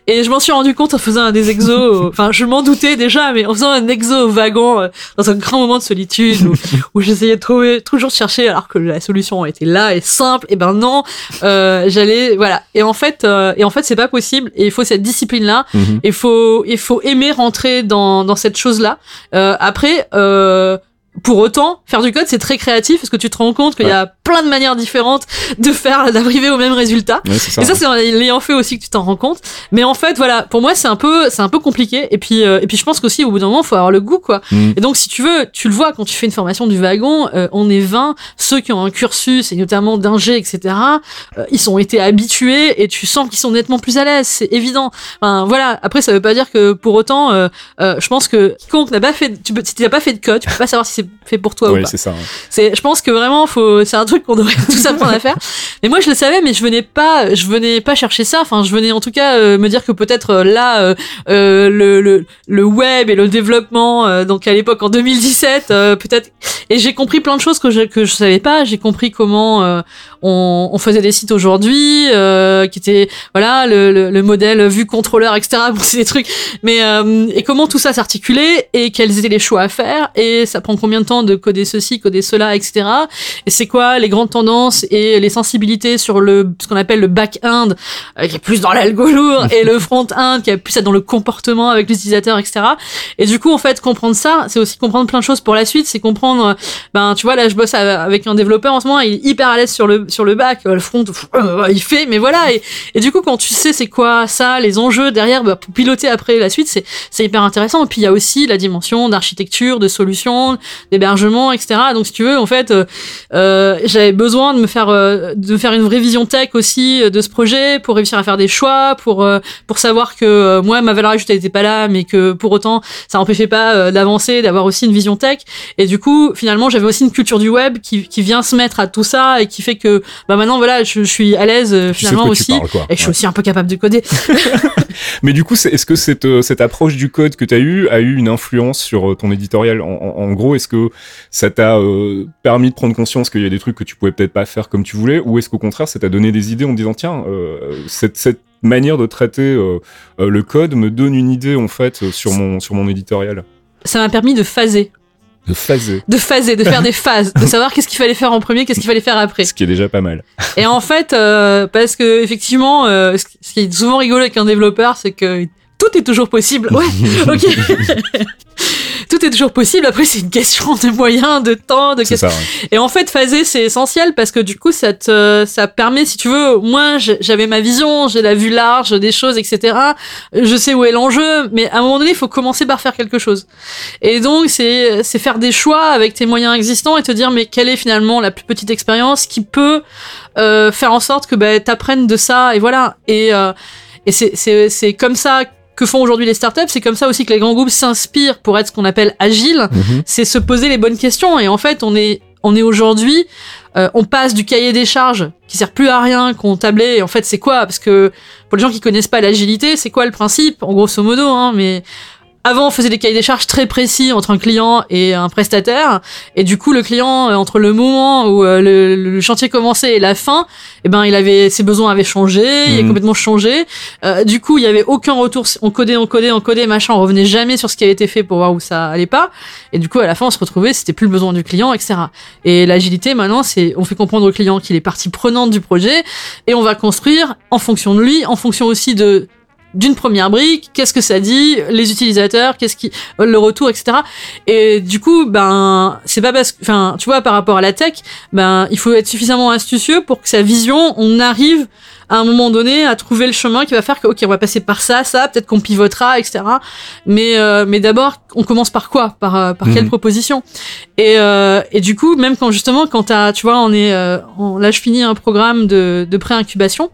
Et je m'en suis rendu compte en faisant un des exos, enfin, je m'en doutais déjà, mais en faisant un exo au wagon, euh, dans un grand moment de solitude, où, où j'essayais de trouver, toujours de chercher, alors que la solution était là et simple, et ben non, euh, j'allais, voilà. Et en fait, euh, et en fait, c'est pas possible, et il faut cette discipline-là, Mhm. il faut il faut aimer rentrer dans dans cette chose là euh, après euh, pour autant, faire du code, c'est très créatif parce que tu te rends compte qu'il y a plein de manières différentes de faire, [LAUGHS] d'arriver au même résultat. Ouais, ça. Et ça, c'est en l'ayant fait aussi que tu t'en rends compte. Mais en fait, voilà, pour moi, c'est un peu, c'est un peu compliqué. Et puis, euh, et puis, je pense qu'aussi, au bout d'un moment, faut avoir le goût, quoi. Mhm. Et donc, si tu veux, tu le vois quand tu fais une formation du wagon, euh, on est 20, ceux qui ont un cursus et notamment d'ingé, etc. euh, ils ont été habitués et tu sens qu'ils sont nettement plus à l'aise. C'est évident. Enfin, voilà. Après, ça veut pas dire que pour autant, euh, euh, je pense que quiconque n'a pas fait, tu peux, si tu n'as pas fait de code, tu peux pas savoir si c'est fait pour toi ou Oui, pas. c'est ça. C'est, je pense que vraiment, faut, c'est un truc qu'on devrait [LAUGHS] tous apprendre à faire. Mais moi, je le savais, mais je venais pas, je venais pas chercher ça. Enfin, je venais en tout cas euh, me dire que peut-être euh, là, euh, le, le, le web et le développement, donc à l'époque en 2017, euh, peut-être. Et j'ai compris plein de choses que je que je savais pas. J'ai compris comment on, on faisait des sites aujourd'hui, qui étaient voilà le, le, le modèle vue contrôleur, etc. [LAUGHS] Bon, c'est des trucs. Mais et comment tout ça s'articulait et quels étaient les choix à faire et ça prend combien de temps de coder ceci, coder cela, etc. Et c'est quoi les grandes tendances et les sensibilités sur le ce qu'on appelle le back-end euh, qui est plus dans l'algo lourd et le front-end qui est plus dans le comportement avec l'utilisateur, etc. Et du coup, en fait, comprendre ça, c'est aussi comprendre plein de choses pour la suite. C'est comprendre, euh, ben, tu vois, là, je bosse avec un développeur en ce moment, il est hyper à l'aise sur le sur le back, euh, le front, euh, il fait, mais voilà. Et, et du coup, quand tu sais c'est quoi ça, les enjeux derrière, bah, pour piloter après la suite, c'est c'est hyper intéressant. Et puis il y a aussi la dimension d'architecture, de solutions, d'hébergement, etc. Donc si tu veux, en fait, euh, euh, j'avais besoin de me faire euh, de faire une vraie vision tech aussi euh, de ce projet pour réussir à faire des choix, pour euh, pour savoir que euh, moi ma valeur ajoutée n'était pas là, mais que pour autant ça n'empêchait pas euh, d'avancer, d'avoir aussi une vision tech. Et du coup, finalement, j'avais aussi une culture du web qui qui vient se mettre à tout ça et qui fait que bah maintenant voilà, je, je suis à l'aise euh, finalement aussi. parles. Et je suis Ouais. aussi un peu capable de coder. [LAUGHS] Mais du coup, est-ce que cette, cette approche du code que tu as eu a eu une influence sur ton éditorial? En, en- en gros, est-ce que ça t'a euh, permis de prendre conscience qu'il y a des trucs que tu pouvais peut-être pas faire comme tu voulais, ou est-ce qu'au contraire, ça t'a donné des idées en te disant tiens, euh, cette, cette manière de traiter euh, le code me donne une idée en fait sur mon sur mon éditorial? Ça m'a permis de phaser, de phaser, de phaser, de faire [LAUGHS] des phases, de savoir qu'est-ce qu'il fallait faire en premier, qu'est-ce qu'il fallait faire après. ce qui est déjà pas mal. Et en fait, euh, parce que effectivement, euh, ce qui- ce qui est souvent rigolo avec un développeur, c'est que tout est toujours possible. Ouais, [LAUGHS] ok. [LAUGHS] tout est toujours possible. Après, c'est une question de moyens, de temps, de ça. ouais. et en fait, phaser, c'est essentiel parce que du coup, ça te, ça permet, si tu veux, moi, j'avais ma vision, j'ai la vue large des choses, etc. Je sais où est l'enjeu, mais à un moment donné, il faut commencer par faire quelque chose. Et donc, c'est, c'est faire des choix avec tes moyens existants et te dire, mais quelle est finalement la plus petite expérience qui peut euh, faire en sorte que bah, t'apprennes de ça et voilà. Et, euh, et c'est, c'est, c'est comme ça que font aujourd'hui les startups, c'est comme ça aussi que les grands groupes s'inspirent pour être ce qu'on appelle agile Mhm. c'est se poser les bonnes questions. Et en fait, on est, on est aujourd'hui, euh, on passe du cahier des charges qui sert plus à rien qu'on tablait. Et en fait, c'est quoi? Parce que pour les gens qui connaissent pas l'agilité, c'est quoi le principe? En grosso modo, hein, mais avant, on faisait des cahiers des charges très précis entre un client et un prestataire, et du coup, le client, euh, entre le moment où euh, le, le chantier commençait et la fin, eh ben, il avait ses besoins avaient changé, il a Mhm. complètement changé. Euh, du coup, il y avait aucun retour. On codait, on codait, on codait, machin. On revenait jamais sur ce qui avait été fait pour voir où ça allait pas. Et du coup, à la fin, on se retrouvait, c'était plus le besoin du client, etc. Et l'agilité, maintenant, c'est, on fait comprendre au client qu'il est partie prenante du projet, et on va construire en fonction de lui, en fonction aussi de d'une première brique, qu'est-ce que ça dit, les utilisateurs, qu'est-ce qui, le retour, etc. Et du coup, ben, c'est pas parce que, enfin, tu vois, par rapport à la tech, ben, il faut être suffisamment astucieux pour que sa vision, on arrive à un moment donné à trouver le chemin qui va faire que, ok, on va passer par ça, ça, peut-être qu'on pivotera, etc. Mais, euh, mais d'abord, on commence par quoi? Par, euh, par quelle Mhm. proposition? Et, euh, et du coup, même quand justement, quand t'as, tu vois, on est, euh, on- là, je finis un programme de, de pré-incubation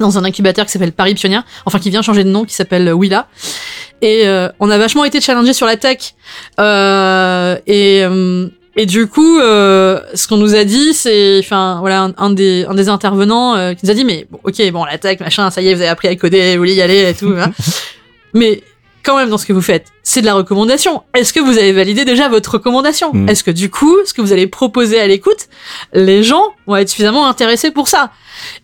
dans un incubateur qui s'appelle Paris Pionnière, enfin qui vient changer de nom, qui s'appelle Willa. Et euh, on a vachement été challengé sur la tech. Euh, et, euh, et du coup, euh, ce qu'on nous a dit, c'est, enfin, voilà, un, un des, un des intervenants euh, qui nous a dit, mais bon, ok, bon, la tech, machin, ça y est, vous avez appris à coder, vous voulez y aller et tout. hein. [LAUGHS] mais quand même, dans ce que vous faites, c'est de la recommandation. Est-ce que vous avez validé déjà votre recommandation Mm. Est-ce que du coup, ce que vous allez proposer à l'écoute, les gens vont être suffisamment intéressés pour ça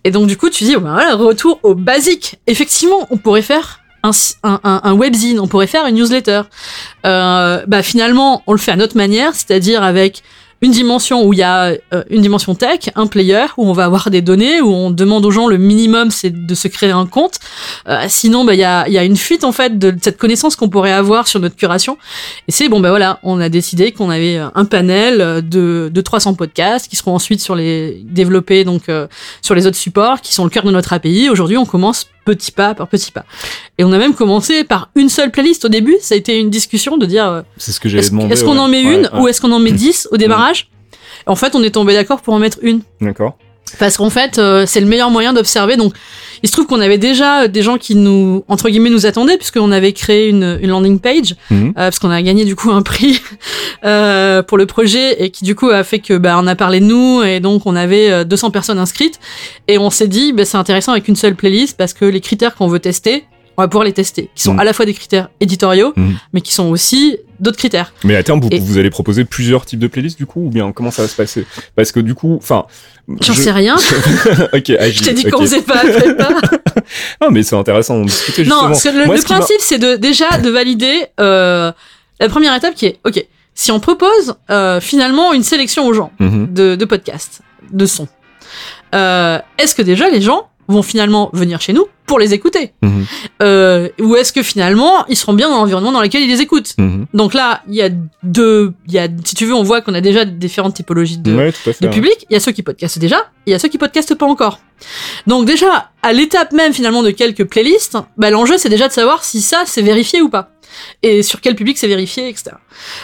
Et donc, du coup, tu dis, voilà, retour au basique. Effectivement, on pourrait faire un, un, un webzine, on pourrait faire une newsletter. Euh, bah finalement, on le fait à notre manière, c'est-à-dire avec une dimension où il y a euh, une dimension tech, un player où on va avoir des données, où on demande aux gens le minimum, c'est de se créer un compte. Euh, sinon, bah il y a, y a une fuite en fait de cette connaissance qu'on pourrait avoir sur notre curation. Et c'est bon, bah voilà, on a décidé qu'on avait un panel de, de 300 podcasts qui seront ensuite sur les développés donc euh, sur les autres supports qui sont le cœur de notre API. Aujourd'hui, on commence petit pas par petit pas. Et on a même commencé par une seule playlist au début. Ça a été une discussion de dire euh, C'est ce que j'avais est-ce demandé. est-ce qu'on ouais. en met Ouais, une ouais. ou est-ce qu'on en met 10 au démarrage? En fait, on est tombé d'accord pour en mettre une. D'accord. Parce qu'en fait, euh, c'est le meilleur moyen d'observer. Donc, il se trouve qu'on avait déjà des gens qui nous, entre guillemets, nous attendaient, puisqu'on avait créé une, une landing page, Mhm. euh, parce qu'on a gagné du coup un prix [LAUGHS] euh, pour le projet, et qui du coup a fait que bah, on a parlé de nous, et donc on avait euh, 200 personnes inscrites, et on s'est dit, bah, c'est intéressant avec une seule playlist, parce que les critères qu'on veut tester, on va pouvoir les tester, qui sont Mhm. à la fois des critères éditoriaux, Mhm. mais qui sont aussi d'autres critères. Mais à terme, vous, Et- vous allez proposer plusieurs types de playlists du coup, ou bien comment ça va se passer? Parce que du coup, enfin. J'en je- sais rien. [LAUGHS] ok, agile. Je t'ai dit ok. qu'on faisait pas pas. Ah, [LAUGHS] mais c'est intéressant d'en discuter justement. Non, le, Moi, le ce qui m'a- principe, c'est de déjà de valider euh, la première étape qui est, ok, si on propose euh, finalement une sélection aux gens Mhm. de, de podcasts, de sons, euh, est-ce que déjà les gens vont finalement venir chez nous pour les écouter Mhm. euh, Ou est-ce que finalement ils seront bien dans l'environnement dans lequel ils les écoutent? Mhm. Donc là, il y a deux, il y a, si tu veux, on voit qu'on a déjà différentes typologies de, Ouais, fait. de public, il y a ceux qui podcastent déjà, et il y a ceux qui podcastent pas encore. Donc déjà, à l'étape même finalement de quelques playlists, bah, l'enjeu c'est déjà de savoir si ça c'est vérifié ou pas. Et sur quel public c'est vérifié, etc.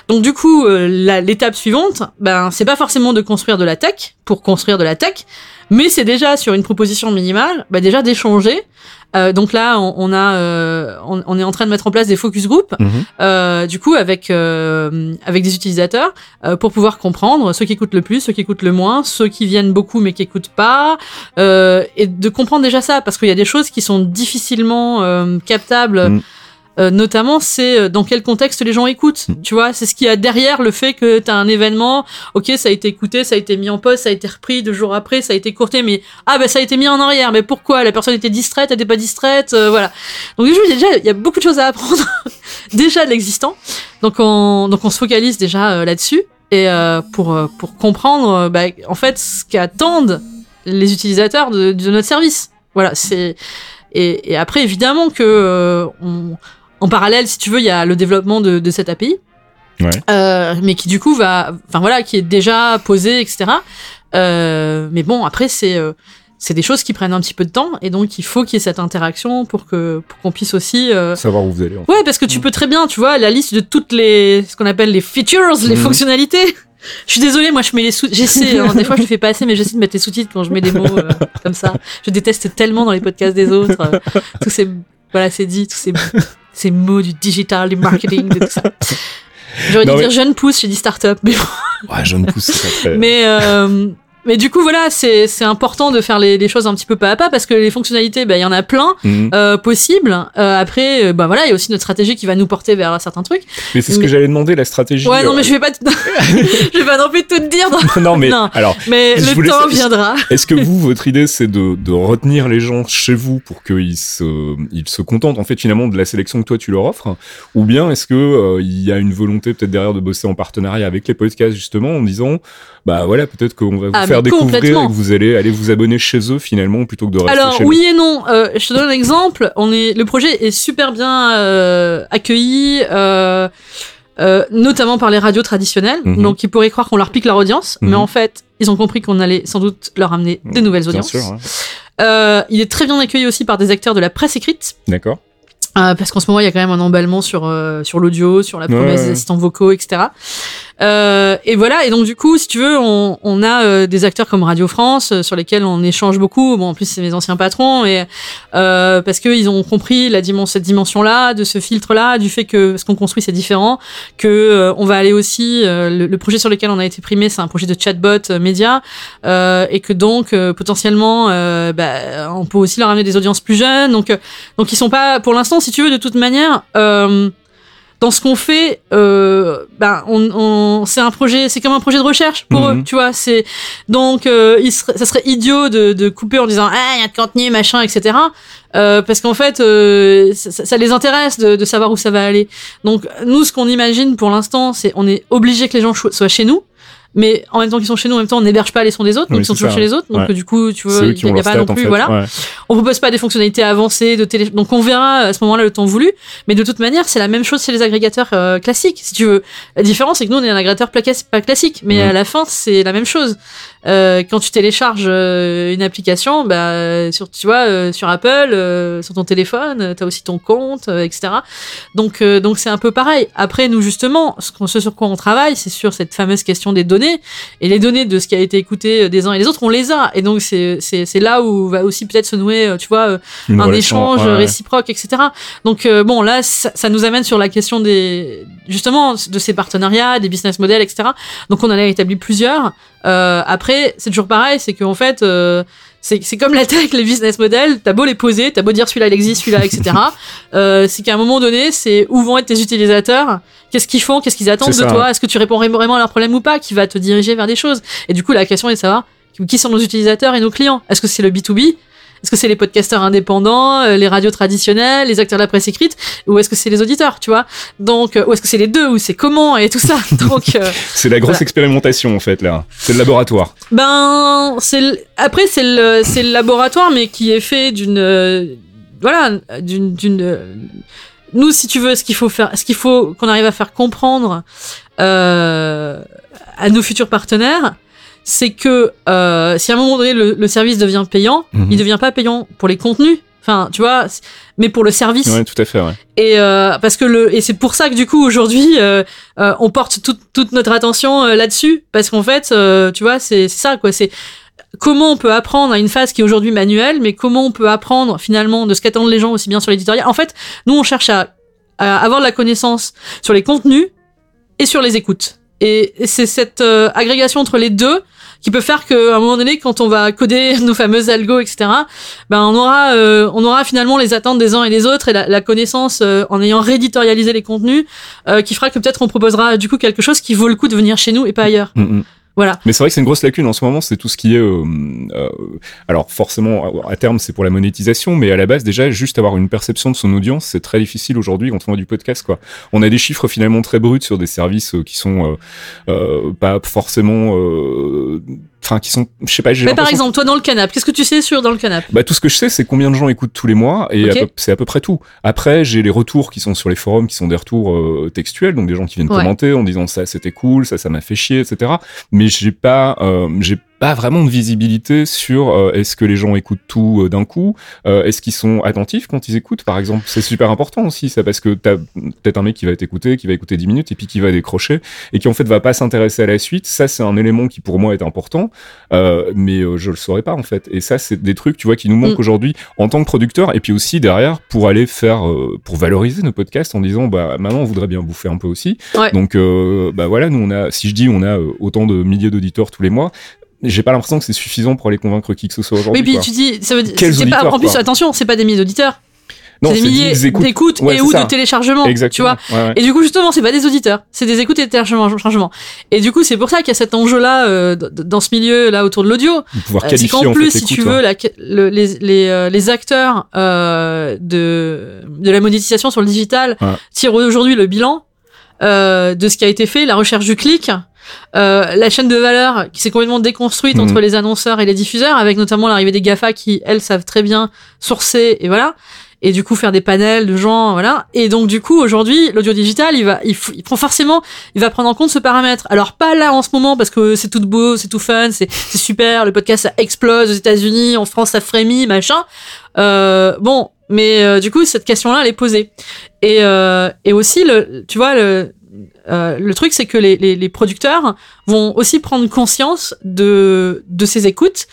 Donc du coup, euh, l'étape suivante, ben c'est pas forcément de construire de la tech pour construire de la tech, mais c'est déjà sur une proposition minimale, bah, déjà d'échanger. Euh, donc là, on, on a, euh, on, on est en train de mettre en place des focus groups Mhm. euh, du coup avec euh, avec des utilisateurs euh, pour pouvoir comprendre ceux qui écoutent le plus, ceux qui écoutent le moins, ceux qui viennent beaucoup mais qui écoutent pas, euh, et de comprendre déjà ça parce qu'il y a des choses qui sont difficilement euh, captables. Mm. Euh, notamment, c'est euh, dans quel contexte les gens écoutent. Mm. Tu vois, c'est ce qu'il y a derrière le fait que tu as un événement. Ok, ça a été écouté, ça a été mis en pause, ça a été repris deux jours après, ça a été courté, mais ah bah ça a été mis en arrière. Mais pourquoi? La personne était distraite, elle était pas distraite, euh, voilà. Donc coup, déjà, il y a beaucoup de choses à apprendre [LAUGHS] déjà de l'existant. Donc on, donc on se focalise déjà euh, là-dessus et pour pour comprendre bah, en fait ce qu'attendent les utilisateurs de, de notre service. Voilà, c'est et, et après évidemment que euh, on, en parallèle, si tu veux, il y a le développement de, de cette API. Ouais. Euh, mais qui du coup va, enfin voilà, qui est déjà posé, etc. Euh, mais bon, après c'est euh, c'est des choses qui prennent un petit peu de temps et donc il faut qu'il y ait cette interaction pour que pour qu'on puisse aussi euh, Savoir où vous allez. en fait. Ouais, parce que tu Mm. peux très bien, tu vois, la liste de toutes les, ce qu'on appelle les features, les Mhm. fonctionnalités. [LAUGHS] Je suis désolée, moi je mets les sous, j'essaie, hein, des fois je le fais pas assez, mais j'essaie de mettre les sous-titres quand je mets des mots euh, comme ça. Je déteste tellement dans les podcasts des autres, euh, tous ces, voilà, c'est dit, tous ces, [LAUGHS] ces mots du digital, du marketing, de tout ça. J'aurais dû mais- dire jeune pousse, j'ai dit start-up, mais bon. Ouais, jeune pousse, c'est [LAUGHS] très. Mais, euh, mais du coup, voilà, c'est, c'est important de faire les, les choses un petit peu pas à pas parce que les fonctionnalités, bah, il y en a plein Mhm. euh, possible. Euh, après, euh, bah voilà, il y a aussi notre stratégie qui va nous porter vers certains trucs. Mais c'est ce que j'allais demander, la stratégie. Ouais, non, euh, mais je vais pas, [LAUGHS] je vais pas non plus tout te dire. dans- [LAUGHS] non, mais Non. alors, Mais le temps viendra. Est-ce que [LAUGHS] vous, votre idée, c'est de, de retenir les gens chez vous pour qu'ils se, ils se contentent en fait finalement de la sélection que toi tu leur offres, ou bien est-ce que euh, il y a une volonté peut-être derrière de bosser en partenariat avec les podcasts justement en disant bah voilà peut-être qu'on va vous Ah, faire découvrir et que vous allez aller vous abonner chez eux finalement plutôt que de rester Alors chez oui et non. Euh, je te donne un exemple. On est, le projet est super bien euh, accueilli. Euh, notamment par les radios traditionnelles, Mhm. donc ils pourraient croire qu'on leur pique leur audience, Mhm. mais en fait, ils ont compris qu'on allait sans doute leur amener des nouvelles Bien audiences. sûr, hein. Euh, il est très bien accueilli aussi par des acteurs de la presse écrite, d'accord. Parce qu'en ce moment, il y a quand même un emballement sur sur l'audio, sur la Ouais, promesse ouais. des assistants vocaux, etc. Euh, et voilà. Et donc du coup, si tu veux, on, on a euh, des acteurs comme Radio France euh, sur lesquels on échange beaucoup. Bon, en plus, c'est mes anciens patrons, et euh, parce qu'ils ont compris la cette dimension-là, de ce filtre-là, du fait que ce qu'on construit c'est différent, que euh, on va aller aussi le, le projet sur lequel on a été primé, c'est un projet de chatbot média, et que donc potentiellement, bah, on peut aussi leur amener des audiences plus jeunes. Donc donc ils sont pas, pour l'instant, si tu veux, de toute manière, euh, dans ce qu'on fait, euh, ben on, on c'est un projet, c'est comme un projet de recherche pour Mhm. eux, tu vois. C'est donc euh, il ça serait idiot de, de couper en disant ah il y a de contenu machin etc. Euh, parce qu'en fait euh, ça, ça- ça les intéresse de, de savoir où ça va aller. Donc nous ce qu'on imagine pour l'instant c'est on est obligé que les gens soient chez nous. Mais en même temps qu'ils sont chez nous, en même temps, on n'héberge pas les sons des autres, donc Oui, ils sont toujours ça, chez les autres. Donc ouais. du coup, tu vois, il n'y a, pas non en plus, fait. voilà. Ouais. On propose pas des fonctionnalités avancées de télé, donc on verra à ce moment-là le temps voulu. Mais de toute manière, c'est la même chose chez les agrégateurs euh, classiques, si tu veux. La différence, c'est que nous, on est un agrégateur pas classique, mais Ouais. à la fin, c'est la même chose. Euh, quand tu télécharges euh, une application, bah, sur, tu vois, euh, sur Apple, euh, sur ton téléphone, tu as aussi ton compte, euh, etc. Donc, euh, donc c'est un peu pareil. Après, nous, justement, ce, qu'on- ce sur quoi on travaille, c'est sur cette fameuse question des données. Et les données de ce qui a été écouté euh, des uns et des autres, on les a. Et donc, c'est c'est- c'est là où va aussi peut-être se nouer, euh, tu vois, euh, Une un relation, échange ouais, réciproque, etc. Donc euh, bon, là, ça, ça nous amène sur la question des justement de ces partenariats, des business models, etc. Donc on en a établi plusieurs. Euh, après, c'est toujours pareil, c'est qu'en fait, euh, c'est comme la tech, [LAUGHS] les business models. T'as beau les poser, t'as beau dire celui-là il existe, celui-là, etc. [LAUGHS] euh, c'est qu'à un moment donné, c'est où vont être tes utilisateurs. Qu'est-ce qu'ils font Qu'est-ce qu'ils attendent de ça, toi Est-ce que tu réponds vraiment à leurs problèmes ou pas Qui va te diriger vers des choses Et du coup, la question est de savoir qui sont nos utilisateurs et nos clients? Est-ce que c'est le B2B est-ce que c'est les podcasteurs indépendants, euh, les radios traditionnelles, les acteurs de la presse écrite, ou est-ce que c'est les auditeurs, tu vois? Donc, euh, ou est-ce que c'est les deux, ou c'est comment et tout ça [LAUGHS] Donc, euh, C'est la grosse Voilà. expérimentation en fait là. C'est le laboratoire. ben, c'est le- après c'est le c'est le laboratoire, mais qui est fait d'une euh, voilà d'une d'une euh, nous si tu veux ce qu'il faut faire, ce qu'il faut qu'on arrive à faire comprendre euh, à nos futurs partenaires, c'est que euh, si à un moment donné le, le service devient payant, Mhm. il devient pas payant pour les contenus. Enfin, tu vois, mais pour le service. Ouais, tout à fait. Ouais. Et euh, parce que le et c'est pour ça que du coup aujourd'hui euh, on porte toute toute notre attention là-dessus parce qu'en fait tu vois c'est c'est ça quoi c'est comment on peut apprendre à une phase qui est aujourd'hui manuelle mais comment on peut apprendre finalement de ce qu'attendent les gens aussi bien sur l'éditorial en fait nous on cherche à, à avoir de la connaissance sur les contenus et sur les écoutes et c'est cette euh, agrégation entre les deux qui peut faire qu'à un moment donné, quand on va coder [LAUGHS] nos fameuses algos, etc., ben on aura, euh, on aura finalement les attentes des uns et des autres et la, la connaissance euh, en ayant rééditorialisé les contenus, euh, qui fera que peut-être on proposera du coup quelque chose qui vaut le coup de venir chez nous et pas ailleurs. Mm, mm. Mais c'est vrai que c'est une grosse lacune en ce moment, c'est tout ce qui est... euh, euh, alors forcément, à terme, c'est pour la monétisation, mais à la base, déjà, juste avoir une perception de son audience, c'est très difficile aujourd'hui quand on voit du podcast. quoi. On a des chiffres finalement très bruts sur des services euh, qui sont euh, euh, pas forcément... Enfin, qui sont... Je sais pas, j'ai Mais par exemple, toi dans le canap, qu'est-ce que tu sais sur dans le canap Bah, tout ce que je sais, c'est combien de gens écoutent tous les mois, et c'est à peu près tout. Après, j'ai les retours qui sont sur les forums, qui sont des retours euh, textuels, donc des gens qui viennent Ouais. commenter en disant ça c'était cool, ça ça m'a fait chier, etc. Mais j'ai pas, euh, j'ai pas vraiment de visibilité sur euh, est-ce que les gens écoutent tout euh, d'un coup, euh, est-ce qu'ils sont attentifs quand ils écoutent, par exemple. C'est super important aussi, ça, parce que t'as peut-être un mec qui va t'écouter, qui va écouter 10 minutes, et puis qui va décrocher, et qui en fait va pas s'intéresser à la suite. Ça, c'est un élément qui pour moi est important. Euh, mais euh, je le saurais pas en fait. Et ça, c'est des trucs, tu vois, qui nous manquent Mm. aujourd'hui en tant que producteur, et puis aussi derrière pour aller faire, euh, pour valoriser nos podcasts en disant, bah maintenant on voudrait bien bouffer un peu aussi. Ouais. Donc euh, bah voilà, nous on a, si je dis on a autant de milliers d'auditeurs tous les mois. J'ai pas l'impression que c'est suffisant pour aller convaincre qui que ce soit aujourd'hui. Oui, puis quoi. tu dis, ça veut dire, c'est pas, en plus, quoi. attention, c'est pas des milliers d'auditeurs, Non, c'est des milliers d'écoutes Ouais, et ou ça. de téléchargements, Exactement. tu vois. Ouais, ouais. Et du coup, justement, c'est pas des auditeurs, c'est des écoutes et des téléchargements. Et du coup, c'est pour ça qu'il y a cet enjeu-là euh, dans ce milieu-là autour de l'audio. Pouvoir Euh, qualifier qu'en en plus, fait, si tu veux, ouais. la- le- les, les, euh, les acteurs euh, de, de la monétisation sur le digital tirent aujourd'hui le bilan euh, de ce qui a été fait, la recherche du clic, euh, la chaîne de valeur qui s'est complètement déconstruite Mhm. entre les annonceurs et les diffuseurs, avec notamment l'arrivée des GAFA qui, elles, savent très bien sourcer et voilà. Et du coup, faire des panels de gens, voilà. Et donc, du coup, aujourd'hui, l'audio digital, il va, il, prend forcément, il va prendre en compte ce paramètre. Alors, pas là en ce moment, parce que c'est tout beau, c'est tout fun, c'est, c'est super, le podcast, ça explose aux États-Unis, en France, ça frémit, machin. Euh, bon, mais euh, du coup, cette question-là, elle est posée. Et, euh, et aussi, le, tu vois, le, euh, le truc, c'est que les, les, les producteurs vont aussi prendre conscience de, de ces écoutes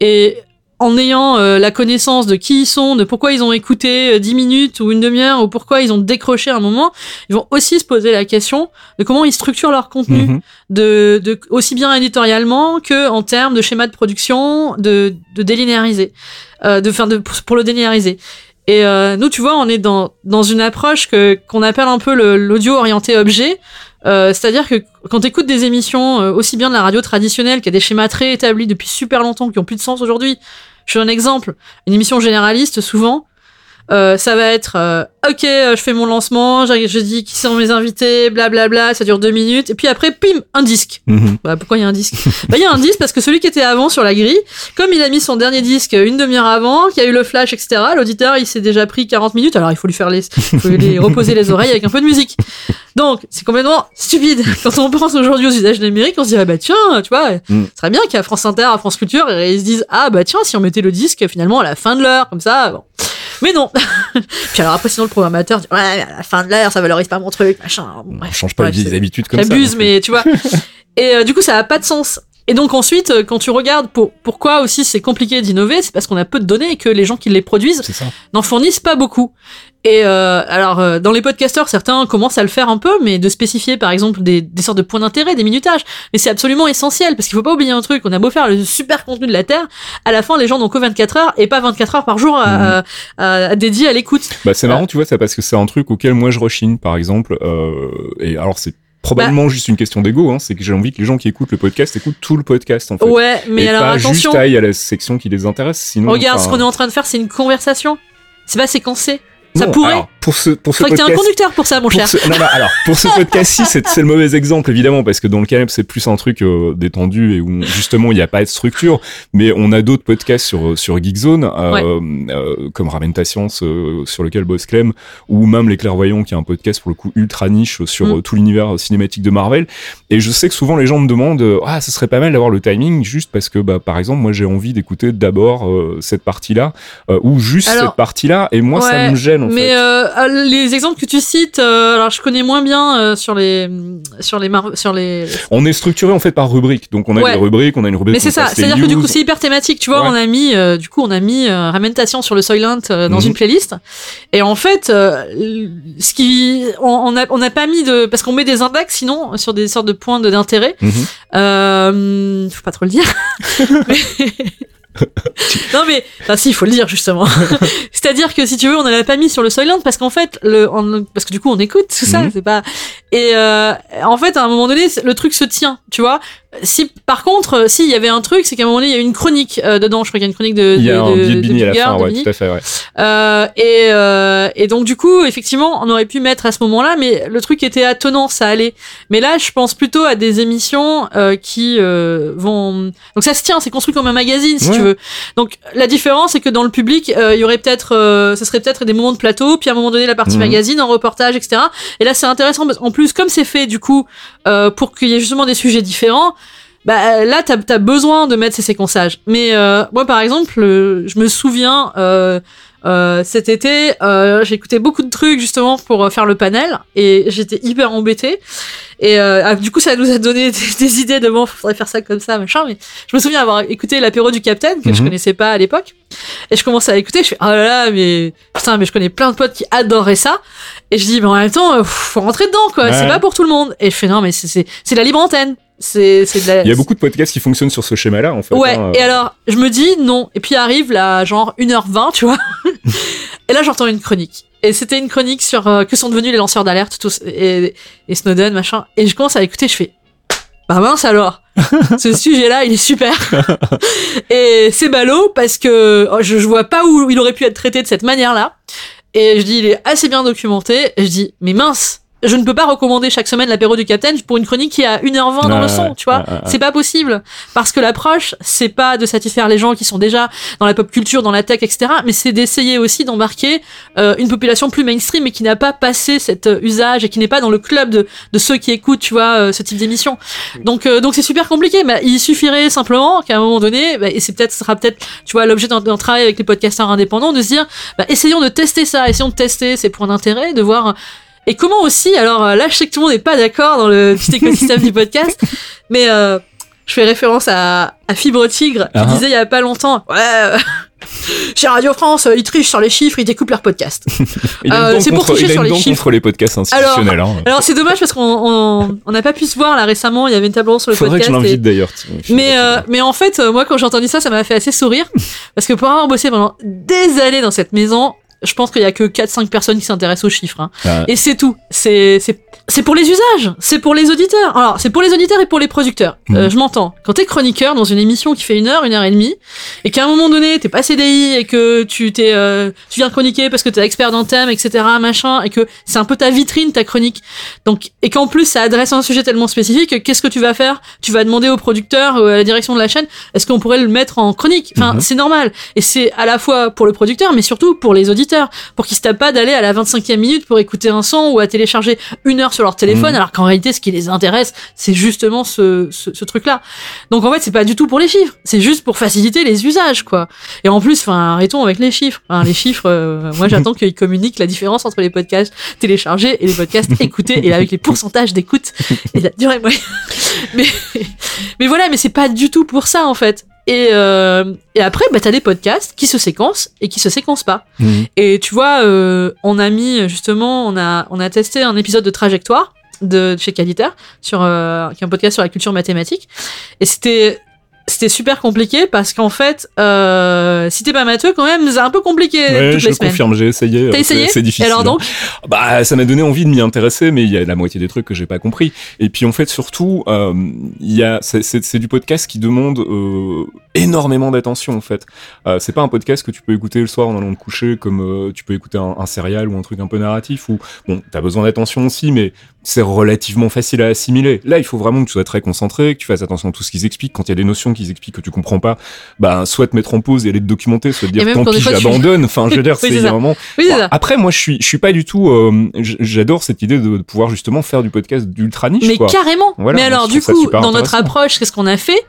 et en ayant euh, la connaissance de qui ils sont, de pourquoi ils ont écouté euh, 10 minutes ou une demi-heure ou pourquoi ils ont décroché un moment, ils vont aussi se poser la question de comment ils structurent leur contenu, Mhm. de, de aussi bien éditorialement que en termes de schéma de production, de, de délinéariser, euh, de faire de pour le délinéariser. Et euh, nous, tu vois, on est dans dans une approche que qu'on appelle un peu l'audio orienté objet. Euh, C'est-à-dire que quand tu écoutes des émissions euh, aussi bien de la radio traditionnelle qui a des schémas très établis depuis super longtemps qui ont plus de sens aujourd'hui. Je donne un exemple. Une émission généraliste, souvent, euh, ça va être euh, ok, euh, je fais mon lancement, je, je dis qui sont mes invités, blablabla, ça dure deux minutes, et puis après, pim, un disque. Mhm. Bah, pourquoi il y a un disque? Bah, il y a un disque parce que celui qui était avant sur la grille, comme il a mis son dernier disque une demi-heure avant, qu'il y a eu le flash, etc., l'auditeur, il s'est déjà pris 40 minutes, alors il faut lui faire les, il faut lui reposer les oreilles avec un peu de musique. Donc, c'est complètement stupide. [LAUGHS] Quand on pense aujourd'hui aux usages numériques, on se dit, ah bah tiens, tu vois, Mm. ce serait bien qu'à France Inter, à France Culture, ils se disent, ah bah tiens, si on mettait le disque finalement à la fin de l'heure, comme ça, bon. Mais non. [LAUGHS] Puis alors après, sinon, le programmateur dit, ouais, à la fin de l'heure, ça valorise pas mon truc, machin. Bon, On bref. change pas Ouais, les habitudes comme ça. J'abuse, non mais tu vois. [LAUGHS] Et euh, du coup, ça a pas de sens. Et donc ensuite, euh, quand tu regardes pour, pourquoi aussi c'est compliqué d'innover, c'est parce qu'on a peu de données et que les gens qui les produisent n'en fournissent pas beaucoup. Et euh, alors, euh, dans les podcasteurs, certains commencent à le faire un peu, mais de spécifier par exemple des, des sortes de points d'intérêt, des minutages. Mais c'est absolument essentiel, parce qu'il faut pas oublier un truc, on a beau faire le super contenu de la Terre, à la fin les gens n'ont que 24 heures et pas 24 heures par jour à, à, à- à dédier à l'écoute. Bah, c'est marrant, tu vois, ça parce que c'est un truc auquel moi je rechigne, par exemple. Euh, et alors, c'est probablement juste une question d'ego, hein, c'est que j'ai envie que les gens qui écoutent le podcast écoutent tout le podcast, en fait. Ouais, mais et alors pas attention, juste aille à la section qui les intéresse, sinon. regarde, ce qu'on est en train de faire, c'est une conversation. C'est pas séquencé. Ça non, pourrait. alors, pour ce, pour ce Faudrait que un podcast. conducteur pour ça, mon cher. ce, non, non, alors, pour ce [LAUGHS] podcast-ci, c'est, le mauvais exemple, évidemment, parce que dans le canap, c'est plus un truc euh, détendu et où, justement, il n'y a pas de structure. Mais on a d'autres podcasts sur, sur Geekzone, euh, Ouais. euh, comme Ramène ta science, euh, sur lequel bosse Clem, ou même Les Clairvoyants, qui est un podcast, pour le coup, ultra niche sur Mm. euh, tout l'univers cinématique de Marvel. Et je sais que souvent, les gens me demandent, euh, ah, ce serait pas mal d'avoir le timing, juste parce que, bah, par exemple, moi, j'ai envie d'écouter d'abord euh, cette partie-là, euh, ou juste Alors, cette partie-là, et moi, ça me gêne, en Mais fait. euh, euh, les exemples que tu cites, euh, alors je connais moins bien euh, sur les sur les sur les. On est structuré en fait par rubrique, donc on a Ouais. des rubriques, on a une rubrique. Mais c'est on ça, c'est-à-dire que du coup c'est hyper thématique, tu vois. Ouais. On a mis, euh, du coup, on a mis euh, Ramentation sur le Soylent dans Mhm. une playlist. Et en fait, euh, ce qui, on, on a on n'a pas mis de, parce qu'on met des index sinon sur des sortes de points de- d'intérêt. Euh, faut pas trop le dire. [LAUGHS] Mais- non mais, enfin si, il faut le dire justement. [LAUGHS] C'est-à-dire que si tu veux, on n'en a pas mis sur le Soylent parce qu'en fait, le, on- parce que du coup, on écoute tout ça, Mhm. c'est pas. Et euh, en fait, à un moment donné, le truc se tient, tu vois. Si, par contre, euh, si il y avait un truc, c'est qu'à un moment donné, il y a une chronique euh, dedans. Je crois qu'il y a une chronique de. Il y a de, un de- de de à la fin, ouais, tout à fait, ouais. Euh, et, euh, et donc du coup, effectivement, on aurait pu mettre à ce moment-là, mais le truc était attenant, ça allait. Mais là, je pense plutôt à des émissions euh, qui euh, vont. Donc ça se tient, c'est construit comme un magazine, si Ouais. tu veux. Donc la différence, c'est que dans le public, il y aurait peut-être, ce serait peut-être des moments de plateau, puis à un moment donné la partie Mhm. magazine, en reportage, etc. Et là, c'est intéressant parce qu'en plus, comme c'est fait du coup pour qu'il y ait justement des sujets différents. Bah là, t'as as besoin de mettre ces séquençages. Mais euh, moi, par exemple, euh, je me souviens euh, euh, cet été, euh, j'ai écouté beaucoup de trucs justement pour euh, faire le panel et j'étais hyper embêtée. Et euh, ah, du coup, ça nous a donné [LAUGHS] des, des idées de bon, faudrait faire ça comme ça, machin. Mais je me souviens avoir écouté l'apéro du Capitaine que je Mhm. connaissais pas à l'époque. Et je commence à écouter, je fais oh là là, mais putain, mais je connais plein de potes qui adoraient ça. Et je dis mais en même temps, euh, faut rentrer dedans quoi. Ouais. C'est pas pour tout le monde. Et je fais non, mais c'est la libre antenne. C'est c'est de la. Il y a beaucoup de podcasts qui fonctionnent sur ce schéma-là, en fait. Ouais, hein. et alors, je me dis non. Et puis arrive là, genre 1h20, tu vois. [LAUGHS] et là, j'entends une chronique. Et c'était une chronique sur euh, que sont devenus les lanceurs d'alerte, tous, et, et Snowden, machin. Et je commence à écouter, je fais, bah mince alors. [LAUGHS] Ce sujet-là, il est super. [LAUGHS] et c'est ballot parce que oh, je, je vois pas où il aurait pu être traité de cette manière-là. Et je dis, il est assez bien documenté. Et je dis, mais mince, je ne peux pas recommander chaque semaine l'apéro du Capitaine pour une chronique qui à 1h20 dans le son, tu vois. C'est pas possible. Parce que l'approche, c'est pas de satisfaire les gens qui sont déjà dans la pop culture, dans la tech, etc. Mais c'est d'essayer aussi d'embarquer euh, une population plus mainstream et qui n'a pas passé cet euh, usage et qui n'est pas dans le club de, de ceux qui écoutent, tu vois, euh, ce type d'émission. Donc, euh, donc c'est super compliqué. Mais il suffirait simplement qu'à un moment donné, bah, et c'est peut-être, ce sera peut-être, tu vois, l'objet d'un d'un travail avec les podcasteurs indépendants, de se dire, bah, essayons de tester ça, essayons de tester ces points d'intérêt, de voir. Et comment aussi, alors euh, là, je sais que tout le monde n'est pas d'accord dans le petit écosystème du podcast, [LAUGHS] mais euh, je fais référence à, à Fibre Tigre qui Ah. disait il y a pas longtemps, ouais, euh, [LAUGHS] chez Radio France, euh, ils trichent sur les chiffres, ils découpent leur podcast. [LAUGHS] Il a une euh, c'est pour tricher sur les chiffres. contre les podcasts institutionnels. hein. Alors c'est dommage parce qu'on on on n'a pas pu se voir là récemment, il y avait une table ronde sur le Faudrait que podcast. je et- l'invite d'ailleurs. tiens. mais, euh, mais en fait, moi, quand j'ai entendu ça, ça m'a fait assez sourire. Parce que pour avoir bossé pendant des années dans cette maison, je pense qu'il y a que 4-5 personnes qui s'intéressent aux chiffres. hein. Ah. Et c'est tout. C'est pour les usages, c'est pour les auditeurs. Alors c'est pour les auditeurs et pour les producteurs. Mhm. Euh, je m'entends. Quand t'es chroniqueur dans une émission qui fait une heure, une heure et demie, et qu'à un moment donné t'es pas CDI et que tu t'es euh, tu viens chroniquer parce que t'es expert d'un thème, etc. machin, et que c'est un peu ta vitrine ta chronique. Donc et qu'en plus ça adresse un sujet tellement spécifique, qu'est-ce que tu vas faire? Tu vas demander au producteur ou à la direction de la chaîne, est-ce qu'on pourrait le mettre en chronique? Enfin Mhm. c'est normal. Et c'est à la fois pour le producteur, mais surtout pour les auditeurs, pour qu'ils se tapent pas d'aller à la 25e minute pour écouter un son ou à télécharger une heure sur leur téléphone, Mhm. alors qu'en réalité, ce qui les intéresse, c'est justement ce, ce, ce truc-là. Donc en fait, c'est pas du tout pour les chiffres, c'est juste pour faciliter les usages, quoi. Et en plus, enfin, arrêtons avec les chiffres. Enfin, les chiffres, euh, moi j'attends qu'ils communiquent la différence entre les podcasts téléchargés et les podcasts écoutés, et avec les pourcentages d'écoute et la durée moyenne. [LAUGHS] mais, mais voilà, mais c'est pas du tout pour ça, en fait. Et, euh, et après, bah, t'as des podcasts qui se séquencent et qui se séquencent pas. Mhm. Et tu vois, euh, on a mis justement, on a, on a testé un épisode de Trajectoire de chez Qualiter, sur, euh, qui est un podcast sur la culture mathématique. Et c'était, c'était super compliqué parce qu'en fait, euh, si t'es pas matheux, quand même, c'est un peu compliqué Ouais, toutes je les semaines. confirme, j'ai essayé. T'as euh, essayé c'est- difficile. Et alors donc, Bah, ça m'a donné envie de m'y intéresser, mais il y a la moitié des trucs que j'ai pas compris. Et puis en fait, surtout, euh, il y a, c'est- du podcast qui demande euh, énormément d'attention en fait. Euh, c'est pas un podcast que tu peux écouter le soir en allant te coucher, comme euh, tu peux écouter un, un serial ou un truc un peu narratif. Ou bon, t'as besoin d'attention aussi, mais c'est relativement facile à assimiler. Là, il faut vraiment que tu sois très concentré, que tu fasses attention à tout ce qu'ils expliquent. Quand il y a des notions qu'ils expliquent que tu comprends pas, bah soit te mettre en pause et aller te documenter, soit te dire tant pis, j'abandonne. Enfin, je veux dire, [LAUGHS] Oui, c'est vraiment oui, Bon, après, moi, je suis, je suis pas du tout. euh, J'adore cette idée de, pouvoir justement faire du podcast d'ultra niche. Mais quoi. carrément. Voilà, mais alors du coup, dans notre approche, qu'est-ce qu'on a fait?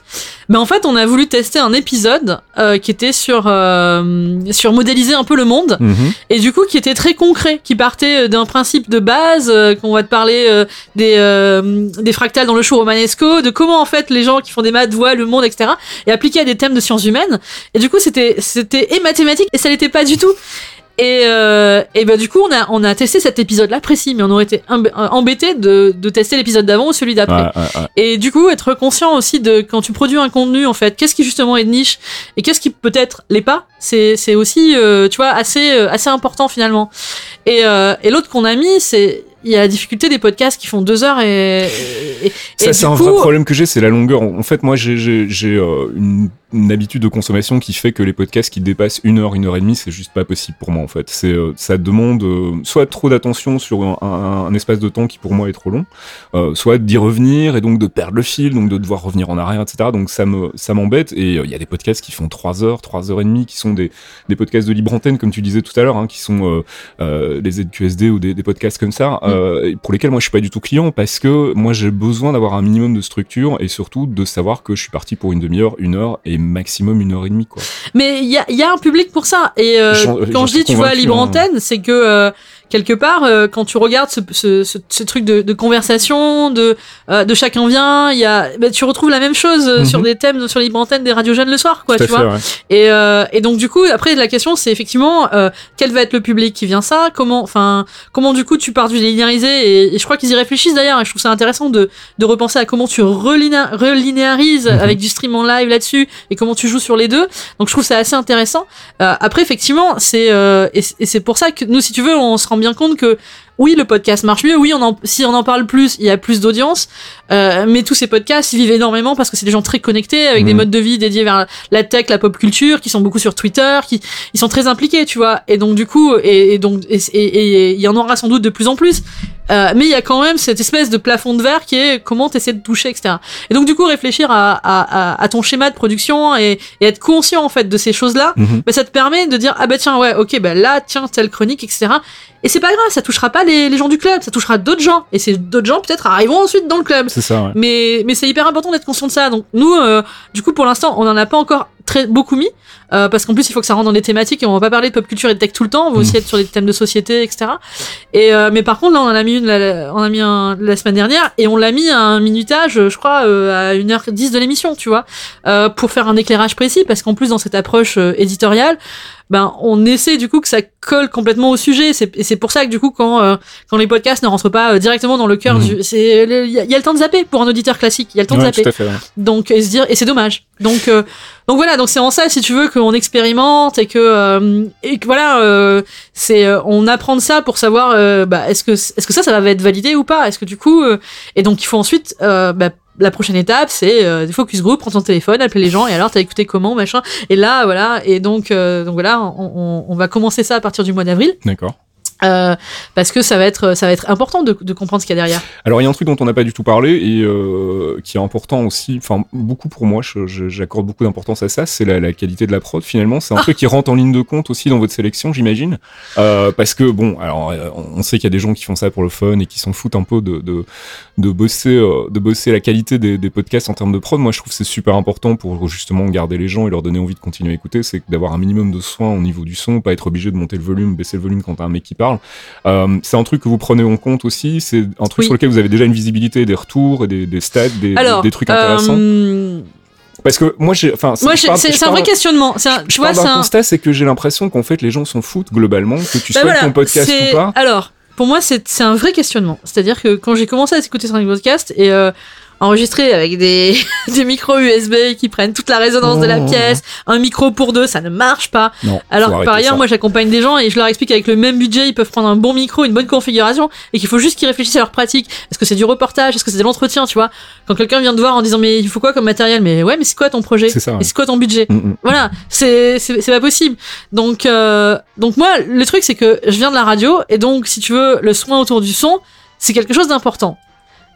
Ben en fait, on a voulu tester un épisode euh, qui était sur euh, sur modéliser un peu le monde Mhm. et du coup qui était très concret, qui partait d'un principe de base qu'on va te parler des des fractales dans le show romanesco, de comment en fait les gens qui font des maths voient le monde, etc. et appliqué à des thèmes de sciences humaines. Et du coup, c'était c'était et mathématique et ça l'était pas du tout. Et, euh, et ben du coup, on a, on a testé cet épisode-là précis, mais on aurait été emb- embêté de, de tester l'épisode d'avant ou celui d'après. Ouais, ouais, ouais. Et du coup, être conscient aussi de quand tu produis un contenu, en fait, qu'est-ce qui justement est de niche et qu'est-ce qui peut-être l'est pas, c'est c'est aussi, euh, tu vois, assez euh, assez important finalement. Et, euh, et l'autre qu'on a mis, c'est il y a la difficulté des podcasts qui font deux heures et, et, et Ça, c'est un coup, vrai problème que j'ai, c'est la longueur. En fait, moi, j'ai j'ai- j'ai, euh, une, une habitude de consommation qui fait que les podcasts qui dépassent une heure, une heure et demie, c'est juste pas possible pour moi, en fait. C'est, euh, ça demande euh, soit trop d'attention sur un, un- un espace de temps qui pour moi est trop long, euh, soit d'y revenir et donc de perdre le fil, donc de devoir revenir en arrière, etc. Donc ça me, ça m'embête. Et il y a des podcasts qui font trois heures, trois heures et demie, qui sont des, des podcasts de libre antenne, comme tu disais tout à l'heure, hein, qui sont des ZQSD ou des, des podcasts comme ça, et pour lesquels moi je suis pas du tout client parce que moi j'ai besoin d'avoir un minimum de structure et surtout de savoir que je suis parti pour une demi-heure, une heure et maximum une heure et demie quoi. Mais il y a, il y a un public pour ça. Et euh, quand je dis, tu vois, libre hein. antenne, c'est que euh, quelque part, euh, quand tu regardes ce, ce, ce, ce truc de, de conversation, de, euh, de chacun vient, il y a, bah, tu retrouves la même chose Mhm. sur des thèmes sur libre antenne des radios jeunes le soir, quoi, tu fait, vois. ouais. Et, euh, et donc du coup, après la question, c'est effectivement euh, quel va être le public qui vient ça, comment, enfin, comment du coup tu pars du linéarisé? Et, et je crois qu'ils y réfléchissent d'ailleurs. Et je trouve ça intéressant de, de repenser à comment tu relinéarises Mhm. avec du stream en live là-dessus et comment tu joues sur les deux. Donc je trouve ça assez intéressant. Euh, après, effectivement, c'est euh, et c'est pour ça que nous, si tu veux, on se rend bien compte que oui, le podcast marche mieux. Oui, on en, si on en parle plus, il y a plus d'audience. Euh, mais tous ces podcasts, ils vivent énormément parce que c'est des gens très connectés avec des Mhm. modes de vie dédiés vers la tech, la pop culture, qui sont beaucoup sur Twitter, qui ils sont très impliqués, tu vois. Et donc du coup, et, et donc et il y en aura sans doute de plus en plus. Euh, mais il y a quand même cette espèce de plafond de verre qui est comment t'essaies de toucher, etc. Et donc du coup, réfléchir à, à, à, à ton schéma de production et, et être conscient en fait de ces choses-là, Mhm. bah, ça te permet de dire ah bah tiens ouais ok bah là tiens telle chronique etc. Et c'est pas grave, ça touchera pas les, les gens du club, ça touchera d'autres gens. Et ces d'autres gens peut-être arriveront ensuite dans le club. C'est ça, ouais. Mais, mais c'est hyper important d'être conscient de ça. Donc nous, euh, du coup, pour l'instant, on en a pas encore très beaucoup mis, euh, parce qu'en plus, il faut que ça rentre dans des thématiques et on va pas parler de pop culture et de tech tout le temps. On va aussi Mhm. être sur des thèmes de société, etc. Et euh, mais par contre, là, on en a mis une, la, on a mis un la semaine dernière et on l'a mis à un minutage, je crois, euh, à 1h10 de l'émission, tu vois, euh, pour faire un éclairage précis, parce qu'en plus, dans cette approche euh, éditoriale, ben on essaie du coup que ça colle complètement au sujet. C'est et c'est pour ça que du coup quand euh, quand les podcasts ne rentrent pas euh, directement dans le cœur, Mhm. du c'est il y, a il y a le temps de zapper pour un auditeur classique. Il y a le temps de zapper. tout à fait. ouais. Donc et se dire et c'est dommage. Donc euh, donc voilà donc c'est en ça si tu veux qu'on expérimente et que euh, et que voilà euh, c'est euh, on apprend de ça pour savoir euh, bah, est-ce que est-ce que ça ça va être validé ou pas? Est-ce que du coup euh, et donc il faut ensuite euh, bah, la prochaine étape c'est euh, focus group prendre ton téléphone appeler les gens et alors t'as écouté comment machin et là voilà et donc euh, donc voilà on, on, on va commencer ça à partir du mois d'avril D'accord. Euh, parce que ça va être ça va être important de, de comprendre ce qu'il y a derrière Alors il y a un truc dont on n'a pas du tout parlé et euh, qui est important aussi, enfin beaucoup pour moi, j'accorde beaucoup d'importance à ça, c'est la, la qualité de la prod finalement. C'est un truc qui rentre en ligne de compte aussi dans votre sélection, j'imagine, Euh, parce que bon, alors on sait qu'il y a des gens qui font ça pour le fun et qui s'en foutent un peu de de, de bosser de bosser la qualité des, des podcasts en termes de prod. Moi, je trouve que c'est super important pour justement garder les gens et leur donner envie de continuer à écouter, c'est d'avoir un minimum de soin au niveau du son, pas être obligé de monter le volume, baisser le volume quand t'as un mec qui parle. Euh, c'est un truc que vous prenez en compte aussi. C'est un truc Oui. sur lequel vous avez déjà une visibilité, des retours et des, des stats, des, alors des, des trucs intéressants. euh, Parce que moi, j'ai, enfin, c'est un vrai questionnement c'est un, Je vois un constat, c'est que j'ai l'impression qu'en fait les gens s'en foutent globalement, que tu Bah sois voilà, ton podcast ou pas. Alors, pour moi, c'est un vrai questionnement. C'est-à-dire que quand j'ai commencé à écouter sur un podcast et euh, enregistré avec des, [LAUGHS] des micros USB qui prennent toute la résonance de la Oh. pièce, un micro pour deux, ça ne marche pas. Non. Alors que par ailleurs, ça. moi j'accompagne des gens et je leur explique qu'avec le même budget, ils peuvent prendre un bon micro, une bonne configuration et qu'il faut juste qu'ils réfléchissent à leur pratique. Est-ce que c'est du reportage? Est-ce que c'est de l'entretien Tu vois? Quand quelqu'un vient te voir en disant mais il faut quoi comme matériel? Mais ouais, mais c'est quoi ton projet? C'est ça, ouais. Et c'est quoi ton budget? Mm, mm. voilà, c'est c'est pas possible. Donc euh, donc moi le truc c'est que je viens de la radio et donc si tu veux le soin autour du son c'est quelque chose d'important.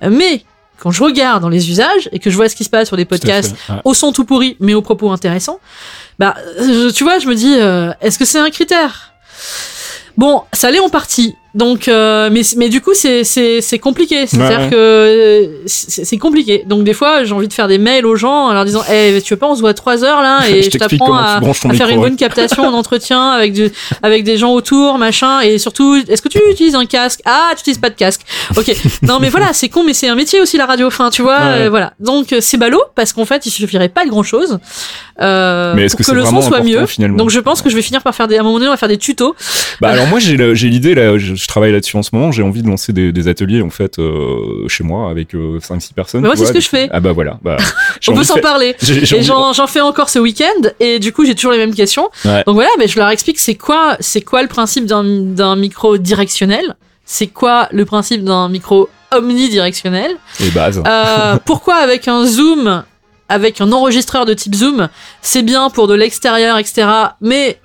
Mais quand je regarde dans les usages et que je vois ce qui se passe sur des podcasts fait. Ouais. au son tout pourri mais aux propos intéressants, bah euh, tu vois je me dis euh, est-ce que c'est un critère? Bon, ça l'est en partie. Donc, euh, mais, mais du coup, c'est, c'est, c'est compliqué. C'est-à-dire Ouais, que euh, c'est, compliqué. Donc, des fois, j'ai envie de faire des mails aux gens en leur disant Eh, Tu veux pas, on se voit trois heures là [LAUGHS] et Je je, t'apprends à, faire une bonne captation en [LAUGHS] entretien avec, du, avec des gens autour, machin. Et surtout, est-ce que tu utilises un casque? Ah, tu utilises pas de casque. Ok. non, mais voilà, c'est con, mais c'est un métier aussi, la radio. Enfin, tu vois, Ouais, euh, voilà. Donc, euh, c'est ballot parce qu'en fait, il suffirait pas de grand chose euh, Mais pour que que, le son soit mieux. finalement? Donc, je pense que je vais finir par faire des, à un moment donné, on va faire des tutos. Bah alors moi j'ai l'idée là, je, je travaille là-dessus en ce moment. J'ai envie de lancer des, des ateliers en fait euh, chez moi avec 5-6 personnes. Mais moi, c'est ce que je fais. Ah bah voilà. Bah, [LAUGHS] On peut de s'en parler. j'en fais encore ce week-end et du coup j'ai toujours les mêmes questions. Ouais. Donc voilà, mais je leur explique c'est quoi c'est quoi le principe d'un d'un micro directionnel, c'est quoi le principe d'un micro omnidirectionnel, les bases. euh, [LAUGHS] pourquoi avec un zoom, avec un enregistreur de type zoom, c'est bien pour de l'extérieur, etc. Mais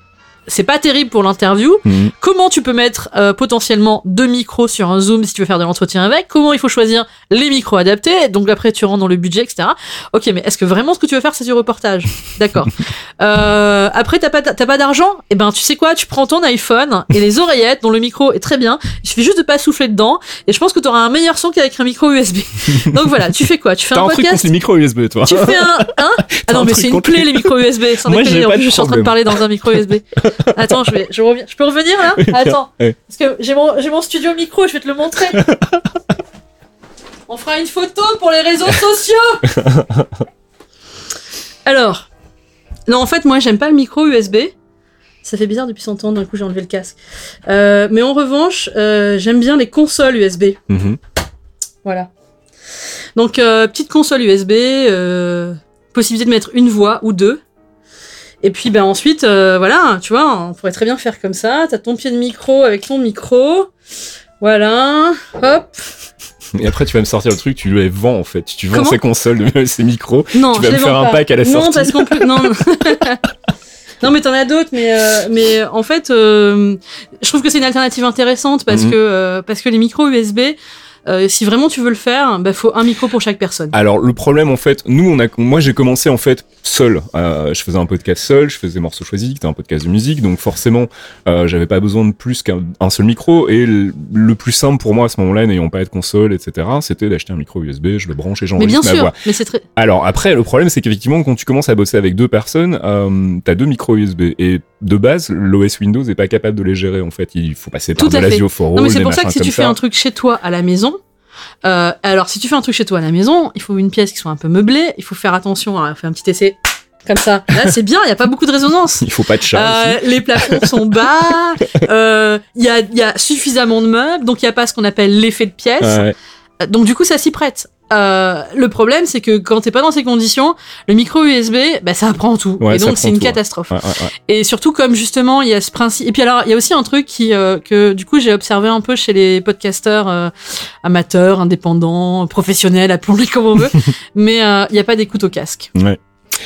c'est pas terrible pour l'interview. Mhm. Comment tu peux mettre euh, potentiellement deux micros sur un zoom si tu veux faire de l'entretien avec? Comment il faut choisir les micros adaptés? Donc après tu rentres dans le budget, etc. Ok, mais est-ce que vraiment ce que tu veux faire c'est du reportage? D'accord. [LAUGHS] Euh, après t'as pas t'as pas d'argent? Eh ben tu sais quoi? Tu prends ton iPhone et les oreillettes dont le micro est très bien. Il suffit juste de pas souffler dedans et je pense que tu auras un meilleur son qu'avec un micro USB. [LAUGHS] Donc voilà, tu fais quoi? Tu fais un un truc contre podcast les micros USB toi. tu fais un, hein? [LAUGHS] Ah non, mais c'est une plaie les- micros USB. Sans Moi, j'ai en pas plus, de je suis en train de parler dans un micro USB. [LAUGHS] Attends, je vais, je reviens. Je peux revenir là? Attends, parce que j'ai mon, j'ai mon studio micro. Je vais te le montrer. On fera une photo pour les réseaux [LAUGHS] sociaux. Alors, non, en fait, moi, j'aime pas le micro USB. Ça fait bizarre depuis 100 ans. D'un coup, j'ai enlevé le casque. Euh, mais en revanche, euh, j'aime bien les consoles USB. Mhm. Voilà. Donc, euh, petite console USB, possibilité de mettre une voix ou deux. Et puis, ben ensuite, euh, voilà, tu vois, on pourrait très bien faire comme ça. T'as ton pied de micro avec ton micro. Voilà, hop. Et après tu vas me sortir le truc, tu les vends en fait. Tu vends Comment ces consoles, [LAUGHS] ces micros. Non, Tu vas je me les faire vends un pas. pack à la Non, sortie. parce plus, non. non. [LAUGHS] Non mais t'en as d'autres, mais euh, mais en fait, euh, je trouve que c'est une alternative intéressante parce Mhm. que euh, parce que les micros USB, euh, si vraiment tu veux le faire, bah faut un micro pour chaque personne. Alors le problème en fait, nous on a, moi j'ai commencé en fait seul. Euh, je faisais un podcast seul, je faisais morceaux choisis, c'était un podcast de musique, donc forcément euh, j'avais pas besoin de plus qu'un un seul micro. Et le, le plus simple pour moi à ce moment-là, n'ayant pas de console, etc., c'était d'acheter un micro USB, je le branche et mais bien j'enregistre ma sûr, voix. mais c'est très. Alors après, le problème c'est qu'effectivement quand tu commences à bosser avec deux personnes, euh, t'as deux micros USB et de base l'OS Windows est pas capable de les gérer en fait. Il faut passer par Tout de à fait. l'Asio for Non mais c'est pour ça que si tu fais ça. un truc chez toi à la maison, euh, alors si tu fais un truc chez toi à la maison, il faut une pièce qui soit un peu meublée, il faut faire attention à faire un petit essai. comme ça. Là, [LAUGHS] c'est bien, il y a pas beaucoup de résonance. Il faut pas de chat Euh, les plafonds sont bas, euh, il y, a, il y a suffisamment de meubles, donc il y a pas ce qu'on appelle l'effet de pièce. Ouais. Donc du coup, ça s'y prête. Euh, le problème, c'est que quand t'es pas dans ces conditions, le micro USB, bah, ça prend tout. Ouais, et donc c'est une tout, catastrophe. Ouais, ouais, ouais. Et surtout comme justement il y a ce principe. Et puis alors il y a aussi un truc qui euh, que du coup j'ai observé un peu chez les podcasteurs euh, amateurs, indépendants, professionnels, appelons-les comme on veut. [LAUGHS] mais euh, il y a pas d'écoute au casque.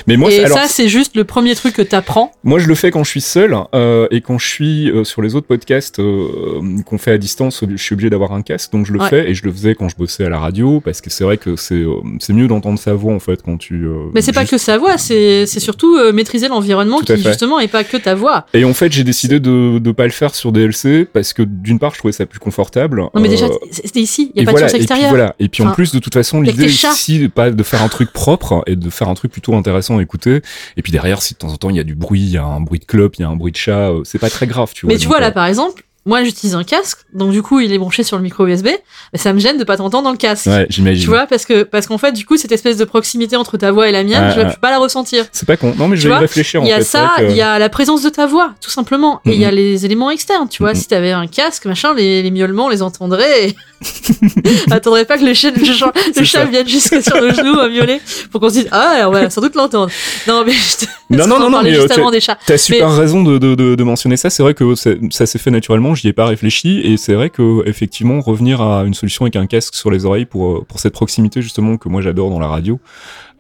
Mais moi, et alors, ça c'est juste le premier truc que t'apprends. moi, je le fais quand je suis seul euh, et quand je suis euh, sur les autres podcasts euh, qu'on fait à distance, je suis obligé d'avoir un casque, donc je le Ouais. fais et je le faisais quand je bossais à la radio parce que c'est vrai que c'est mieux d'entendre sa voix en fait quand tu. Mais c'est pas que sa voix, c'est surtout maîtriser l'environnement qui fait. justement est pas que ta voix. Et en fait, j'ai décidé de de pas le faire sur DLC parce que d'une part, je trouvais ça plus confortable. Non mais déjà c'était ici, il y a pas voilà, de source et puis extérieure. voilà. Et puis en Enfin, plus, de toute façon, l'idée ici, pas de faire un truc propre et de faire un truc plutôt intéressant à écouter. Et puis derrière, si de temps en temps il y a du bruit, il y a un bruit de clope, il y a un bruit de chat, euh, c'est pas très grave, tu vois. Mais tu vois là euh, par exemple, moi j'utilise un casque, donc du coup il est branché sur le micro USB, mais ça me gêne de pas t'entendre dans le casque. Ouais, j'imagine. Tu vois, parce que parce qu'en fait, du coup, cette espèce de proximité entre ta voix et la mienne, je ne peux pas la ressentir. C'est pas con. Non, mais je vais y réfléchir en Il y a fait. Ça, que- il y a la présence de ta voix, tout simplement, et il y a les éléments externes. Tu vois, Mhm. si t'avais un casque, machin, les, les miaulements, on les entendrait. Et... [LAUGHS] Attendrait pas que le chat, le le vienne jusque sur nos genoux à miauler, pour qu'on se dise ah, on va sans doute l'entendre. Non, mais je te... Non, parce non, qu'on non, non, parlait mais, euh, juste tu- avant des chats. T'as super raison de, de, de, de mentionner ça. C'est vrai que ça, ça s'est fait naturellement. J'y ai pas réfléchi et c'est vrai que effectivement revenir à une solution avec un casque sur les oreilles pour euh, pour cette proximité justement que moi j'adore dans la radio,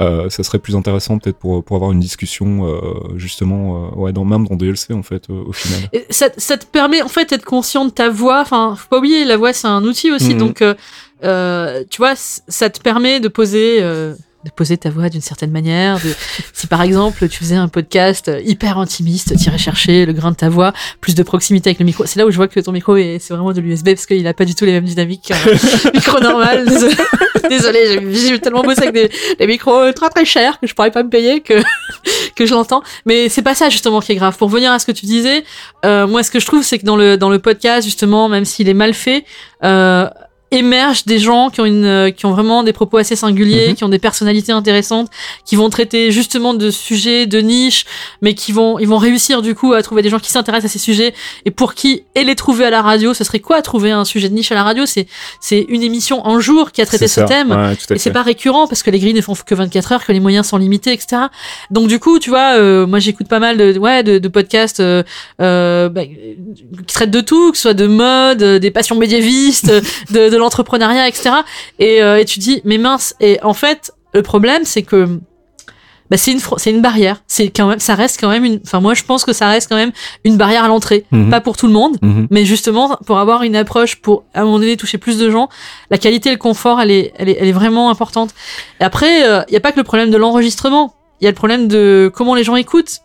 euh, ça serait plus intéressant peut-être pour pour avoir une discussion euh, justement euh, ouais dans même dans DLC en fait au final. Et ça, ça te permet en fait d'être conscient de ta voix. Enfin, faut pas oublier, la voix c'est un outil aussi. Mhm. Donc, euh, euh, tu vois, ça te permet de poser, euh, de poser ta voix d'une certaine manière. De, si par exemple tu faisais un podcast hyper intimiste, t'irais chercher le grain de ta voix, plus de proximité avec le micro. C'est là où je vois que ton micro est, c'est vraiment de l'USB parce qu'il a pas du tout les mêmes dynamiques qu'un [LAUGHS] micro normal. Désolé, Désolé, j'ai- j'ai tellement bossé avec des, des micros très très chers que je pourrais pas me payer que que je l'entends. Mais c'est pas ça justement qui est grave. Pour revenir à ce que tu disais, euh, moi ce que je trouve c'est que dans le dans le podcast justement, même s'il est mal fait, euh, émergent des gens qui ont une euh, qui ont vraiment des propos assez singuliers, Mhm. qui ont des personnalités intéressantes, qui vont traiter justement de sujets de niche, mais qui vont ils vont réussir du coup à trouver des gens qui s'intéressent à ces sujets et pour qui et les trouver à la radio, ce serait quoi trouver un sujet de niche à la radio? C'est c'est une émission en jour qui a traité ce ça. thème. Ouais, Et c'est pas récurrent parce que les grilles ne font que 24 heures, que les moyens sont limités, etc. Donc du coup, tu vois, euh, moi j'écoute pas mal de, ouais, de, de podcasts euh, euh, bah, qui traitent de tout, que ce soit de mode, euh, des passions médiévistes, [LAUGHS] de, de l'entrepreneuriat, etc. Et, euh, et tu dis, mais mince. Et en fait, le problème, c'est que bah, c'est une, c'est une barrière. C'est quand même, ça reste quand même une. Enfin, moi, je pense que ça reste quand même une barrière à l'entrée. Mhm. Pas pour tout le monde, Mhm. mais justement pour avoir une approche pour à un moment donné toucher plus de gens la qualité et le confort elle est elle est, elle est vraiment importante et après il y a pas que le problème de l'enregistrement il y a le problème de comment les gens écoutent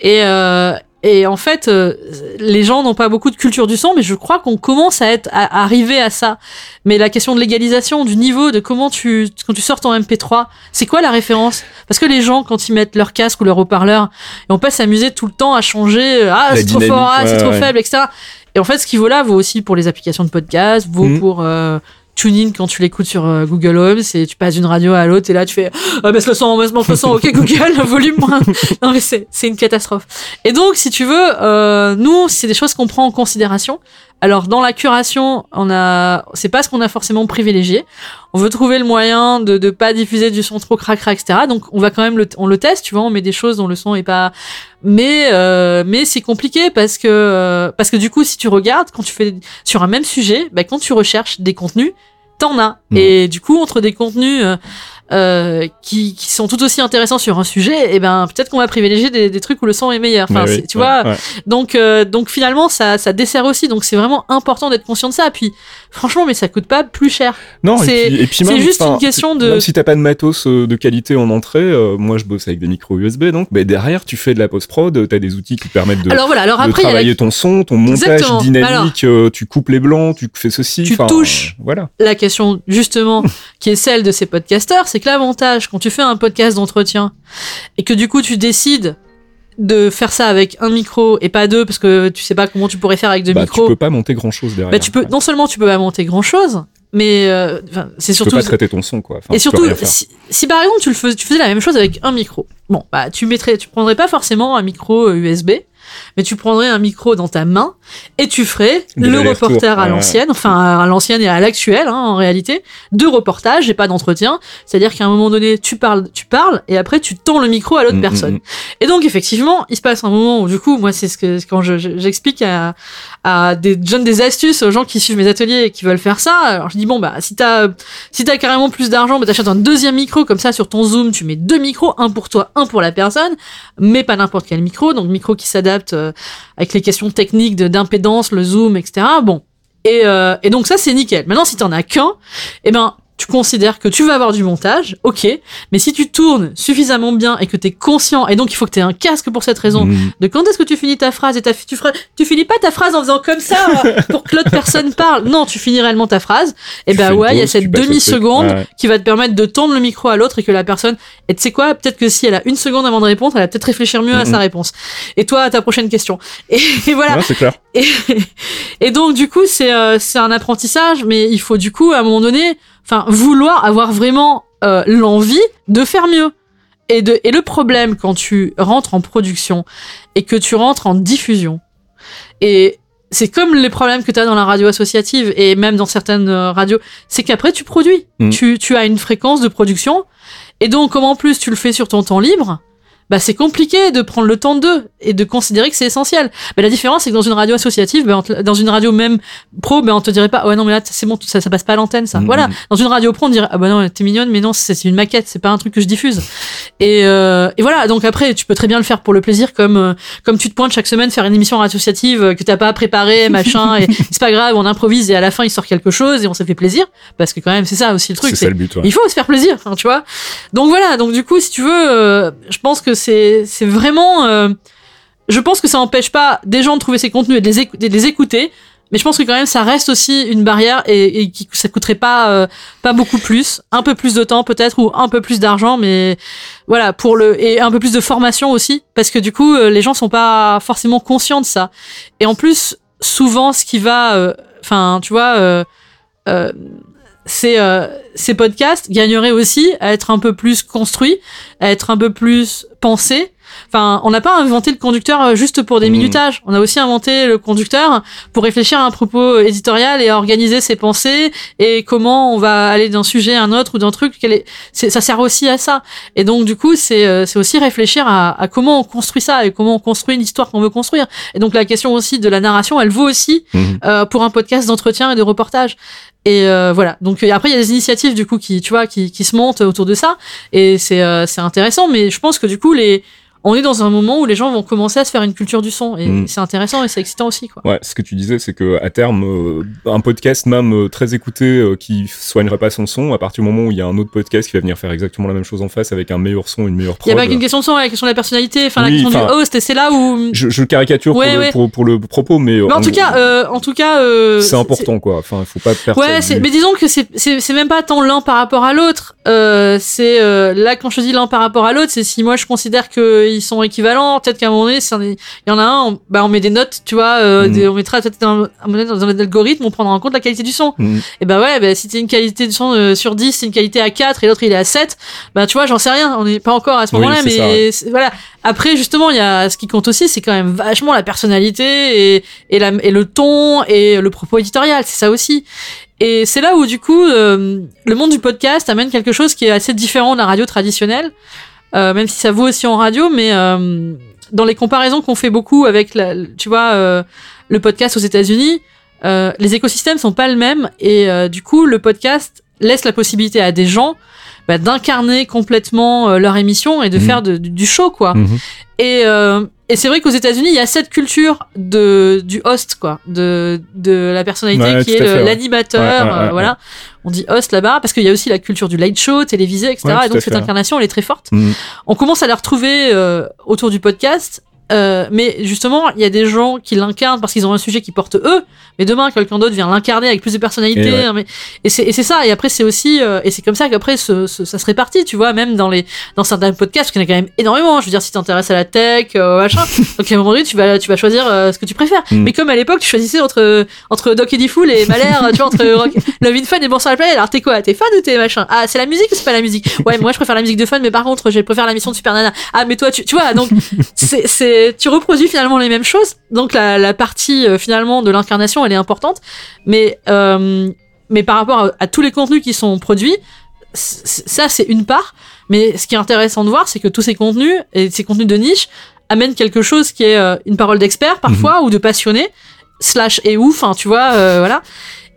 et euh, et en fait euh, les gens n'ont pas beaucoup de culture du son mais je crois qu'on commence à être à, à arriver à ça mais la question de l'égalisation du niveau de comment tu quand tu sors ton MP3 c'est quoi la référence? Parce que les gens quand ils mettent leur casque ou leur haut-parleur et on peut s'amuser tout le temps à changer euh, ah c'est trop fort ah c'est trop ouais. faible etc et en fait, ce qui vaut là vaut aussi pour les applications de podcast, vaut Mhm. pour euh, TuneIn quand tu l'écoutes sur euh, Google Home, c'est tu passes d'une radio à l'autre et là tu fais ah baisse le son, baisse le son, ok [LAUGHS] Google, [LAUGHS] volume moins. Non mais c'est c'est une catastrophe. Et donc si tu veux, euh, nous c'est des choses qu'on prend en considération. Alors dans la curation, on a c'est pas ce qu'on a forcément privilégié. On veut trouver le moyen de de pas diffuser du son trop cracra etc. Donc on va quand même le on le teste, tu vois, on met des choses dont le son est pas mais euh, mais c'est compliqué parce que euh, parce que du coup si tu regardes quand tu fais sur un même sujet bah, quand tu recherches des contenus t'en as et du coup entre des contenus euh, euh, qui, qui sont tout aussi intéressants sur un sujet et ben peut-être qu'on va privilégier des, des trucs où le son est meilleur enfin oui, tu ouais, vois ouais. donc euh, donc finalement ça ça dessert aussi donc c'est vraiment important d'être conscient de ça puis franchement mais ça coûte pas plus cher Non, c'est- c'est juste une question de- Même si t'as pas de matos euh, de qualité en entrée, euh, moi je bosse avec des micros USB, donc bah, derrière tu fais de la post-prod, t'as des outils qui te permettent de, alors voilà alors de après il y a la- travailler ton son, ton montage Exactement. dynamique, euh, tu coupes les blancs, tu fais ceci. Tu touches. voilà. la question justement [LAUGHS] qui est celle de ces podcasteurs, c'est que l'avantage quand tu fais un podcast d'entretien et que du coup tu décides de faire ça avec un micro et pas deux parce que tu sais pas comment tu pourrais faire avec deux Bah, tu micros. peux pas monter grand chose derrière. Bah, tu peux non seulement tu peux pas monter grand chose, mais euh, c'est Tu peux surtout pas traiter ton son, quoi. Enfin, et tu surtout, si, si par exemple tu, le fais, tu faisais la même chose avec un micro, bon, bah tu mettrais, tu prendrais pas forcément un micro euh, USB, mais tu prendrais un micro dans ta main et tu ferais De le reporter à l'ancienne, enfin à l'ancienne et à l'actuelle hein, en réalité, de reportage et pas d'entretien. C'est-à-dire qu'à un moment donné, tu parles, tu parles et après tu tends le micro à l'autre Mm, personne. mm, Et donc effectivement, il se passe un moment où du coup, moi c'est ce que quand je- je- j'explique à, à des jeunes des astuces aux gens qui suivent mes ateliers et qui veulent faire ça. Alors je dis bon bah si t'as si t'as carrément plus d'argent, bah t'achètes un deuxième micro comme ça sur ton Zoom, tu mets deux micros, un pour toi, un pour la personne, mais pas n'importe quel micro, donc micro qui s'adapte euh, avec les questions techniques d'impédance, le zoom, etc. Bon. Et, euh, et donc ça c'est nickel. Maintenant si t'en as qu'un, eh ben tu considères que tu vas avoir du montage, ok, mais si tu tournes suffisamment bien et que tu es conscient, et donc il faut que tu aies un casque pour cette raison, Mm. de quand est-ce que tu finis ta phrase et ta, tu, feras, tu finis pas ta phrase en faisant comme ça euh, [LAUGHS] pour que l'autre personne parle. Non, tu finis réellement ta phrase. Et Tu ben une ouais, il y a cette demi-seconde Ouais. qui va te permettre de tendre le micro à l'autre et que la personne, et tu sais quoi, peut-être que si elle a une seconde avant de répondre, elle va peut-être réfléchir mieux à sa réponse. Et toi, à ta prochaine question. Et, [LAUGHS] et voilà. Ouais, c'est clair. Et, [LAUGHS] et donc du coup c'est euh, c'est un apprentissage, mais il faut du coup à un moment donné, enfin vouloir avoir vraiment euh, l'envie de faire mieux. Et de et le problème quand tu rentres en production et que tu rentres en diffusion, et c'est comme les problèmes que tu as dans la radio associative et même dans certaines euh, radios, c'est qu'après tu produis, Mm. tu tu as une fréquence de production et donc comme en plus tu le fais sur ton temps libre. Bah, c'est compliqué de prendre le temps d'eux et de considérer que c'est essentiel. Mais la différence, c'est que dans une radio associative, te- dans une radio même pro, ben, on te dirait pas, ouais, non, mais là, c'est bon, ça, ça passe pas à l'antenne, ça. Mhm. Voilà. Dans une radio pro, on dirait, ah bah non, t'es mignonne, mais non, c'est c'est une maquette, c'est pas un truc que je diffuse. Et, euh, et voilà. Donc après, tu peux très bien le faire pour le plaisir, comme, euh, comme tu te pointes chaque semaine faire une émission associative euh, que t'as pas préparée, [LAUGHS] machin, et c'est pas grave, on improvise et à la fin, il sort quelque chose et on s'est fait plaisir. Parce que quand même, c'est ça aussi le truc. C'est ça le but, ouais. Il faut se faire plaisir, hein, tu vois. Donc voilà, donc du coup, si tu veux, euh, je pense que c'est vraiment. euh, je pense que ça empêche pas des gens de trouver ces contenus et de les, les écouter, mais je pense que quand même ça reste aussi une barrière et, et qui ça coûterait pas euh, pas beaucoup plus, un peu plus de temps peut-être ou un peu plus d'argent, mais voilà pour le et un peu plus de formation aussi parce que du coup euh, les gens sont pas forcément conscients de ça. Et en plus, souvent, ce qui va, enfin, tu vois. Ces, euh, podcasts gagneraient aussi à être un peu plus construits, à être un peu plus pensés. Enfin, on n'a pas inventé le conducteur euh, juste pour des Mhm. minutages. On a aussi inventé le conducteur pour réfléchir à un propos éditorial et à organiser ses pensées et comment on va aller d'un sujet à un autre ou d'un truc. est- Ça sert aussi à ça. Et donc, du coup, c'est euh, aussi réfléchir à, à comment on construit ça et comment on construit l'histoire qu'on veut construire. Et donc, la question aussi de la narration, elle vaut aussi euh, pour un podcast d'entretien et de reportage. Et euh, voilà. Donc euh, après il y a des initiatives du coup qui tu vois qui, qui se montent autour de ça et c'est euh, c'est intéressant. Mais je pense que du coup les on est dans un moment où les gens vont commencer à se faire une culture du son et Mm. c'est intéressant et c'est excitant aussi quoi. Ouais, ce que tu disais, c'est que à terme, euh, un podcast même euh, très écouté euh, qui soignerait pas son son, à partir du moment où il y a un autre podcast qui va venir faire exactement la même chose en face avec un meilleur son, une meilleure Il y a prod. pas qu'une question de son, il y a la question de la personnalité, enfin la question du host et c'est là où. Je, je caricature Ouais, pour, ouais. Le, pour, pour le propos, mais, Mais en en- tout cas, euh, en tout cas, euh, c'est important quoi. Enfin, il faut pas perdre. Ouais, mais disons que c'est, c'est, même pas tant l'un par rapport à l'autre. Euh, c'est euh, là quand je dis l'un par rapport à l'autre, c'est si moi je considère qu'ils sont équivalents, peut-être qu'à un moment donné, il y en a un, on, bah on met des notes, tu vois, euh, des- on mettra peut-être un, un moment donné dans un algorithme, on prendra en compte la qualité du son. Mhm. Et bah ouais, bah, si t'es une qualité du son euh, sur 10, c'est une qualité à 4 et l'autre il est à 7, bah tu vois, j'en sais rien, on n'est pas encore à ce moment-là, mais ça, ouais. c'est- voilà. Après justement, il y a ce qui compte aussi, c'est quand même vachement la personnalité et et, la, et le ton et le propos éditorial, c'est ça aussi. Et c'est là où du coup euh, le monde du podcast amène quelque chose qui est assez différent de la radio traditionnelle, même si ça vaut aussi en radio, mais euh, dans les comparaisons qu'on fait beaucoup avec, la, tu vois, euh, le podcast aux États-Unis, euh, les écosystèmes sont pas le même et euh, du coup le podcast laisse la possibilité à des gens bah, d'incarner complètement euh, leur émission et de Mhm. faire de- du- du show quoi. Mhm. Et, euh, et c'est vrai qu'aux États-Unis, il y a cette culture de du host, quoi, de de la personnalité Ouais, qui est l'animateur, Ouais, ouais, euh, voilà. On dit host là-bas parce qu'il y a aussi la culture du late show, télévisé, etc. Et donc cette incarnation, elle est très forte. Mhm. On commence à la retrouver euh, autour du podcast. Euh, mais justement, il y a des gens qui l'incarnent parce qu'ils ont un sujet qui porte eux. Mais demain, quelqu'un d'autre vient l'incarner avec plus de personnalité. Et ouais. hein, mais, et c'est et c'est ça. Et après, c'est aussi euh, et c'est comme ça qu'après ce, ce- ça se répartit. Tu vois, même dans les dans certains podcasts, parce qu'il y en a quand même énormément. Je veux dire, si t'intéresses à la tech, euh, machin. [LAUGHS] donc à un moment donné, tu vas tu vas choisir euh, ce que tu préfères. Mm. Mais comme à l'époque, tu choisissais entre entre Doc Eddie Fool et Malher, tu vois, entre Rock, [LAUGHS] Love in Fun et Bonsoir la planète. Alors t'es quoi? T'es fan ou t'es machin? Ah, c'est la musique ou c'est pas la musique? Ouais, moi je préfère la musique de fun, mais par contre, je préfère la mission de Super Nana. Ah, mais toi, tu, tu vois, donc [LAUGHS] c'est, c'est, tu reproduis finalement les mêmes choses. Donc la, la partie euh, finalement de l'incarnation, elle est importante, mais euh, mais par rapport à, à tous les contenus qui sont produits, ça c'est une part. Mais ce qui est intéressant de voir, c'est que tous ces contenus et ces contenus de niche amènent quelque chose qui est euh, une parole d'expert parfois ou de passionné slash et ouf, hein, tu vois, euh, voilà.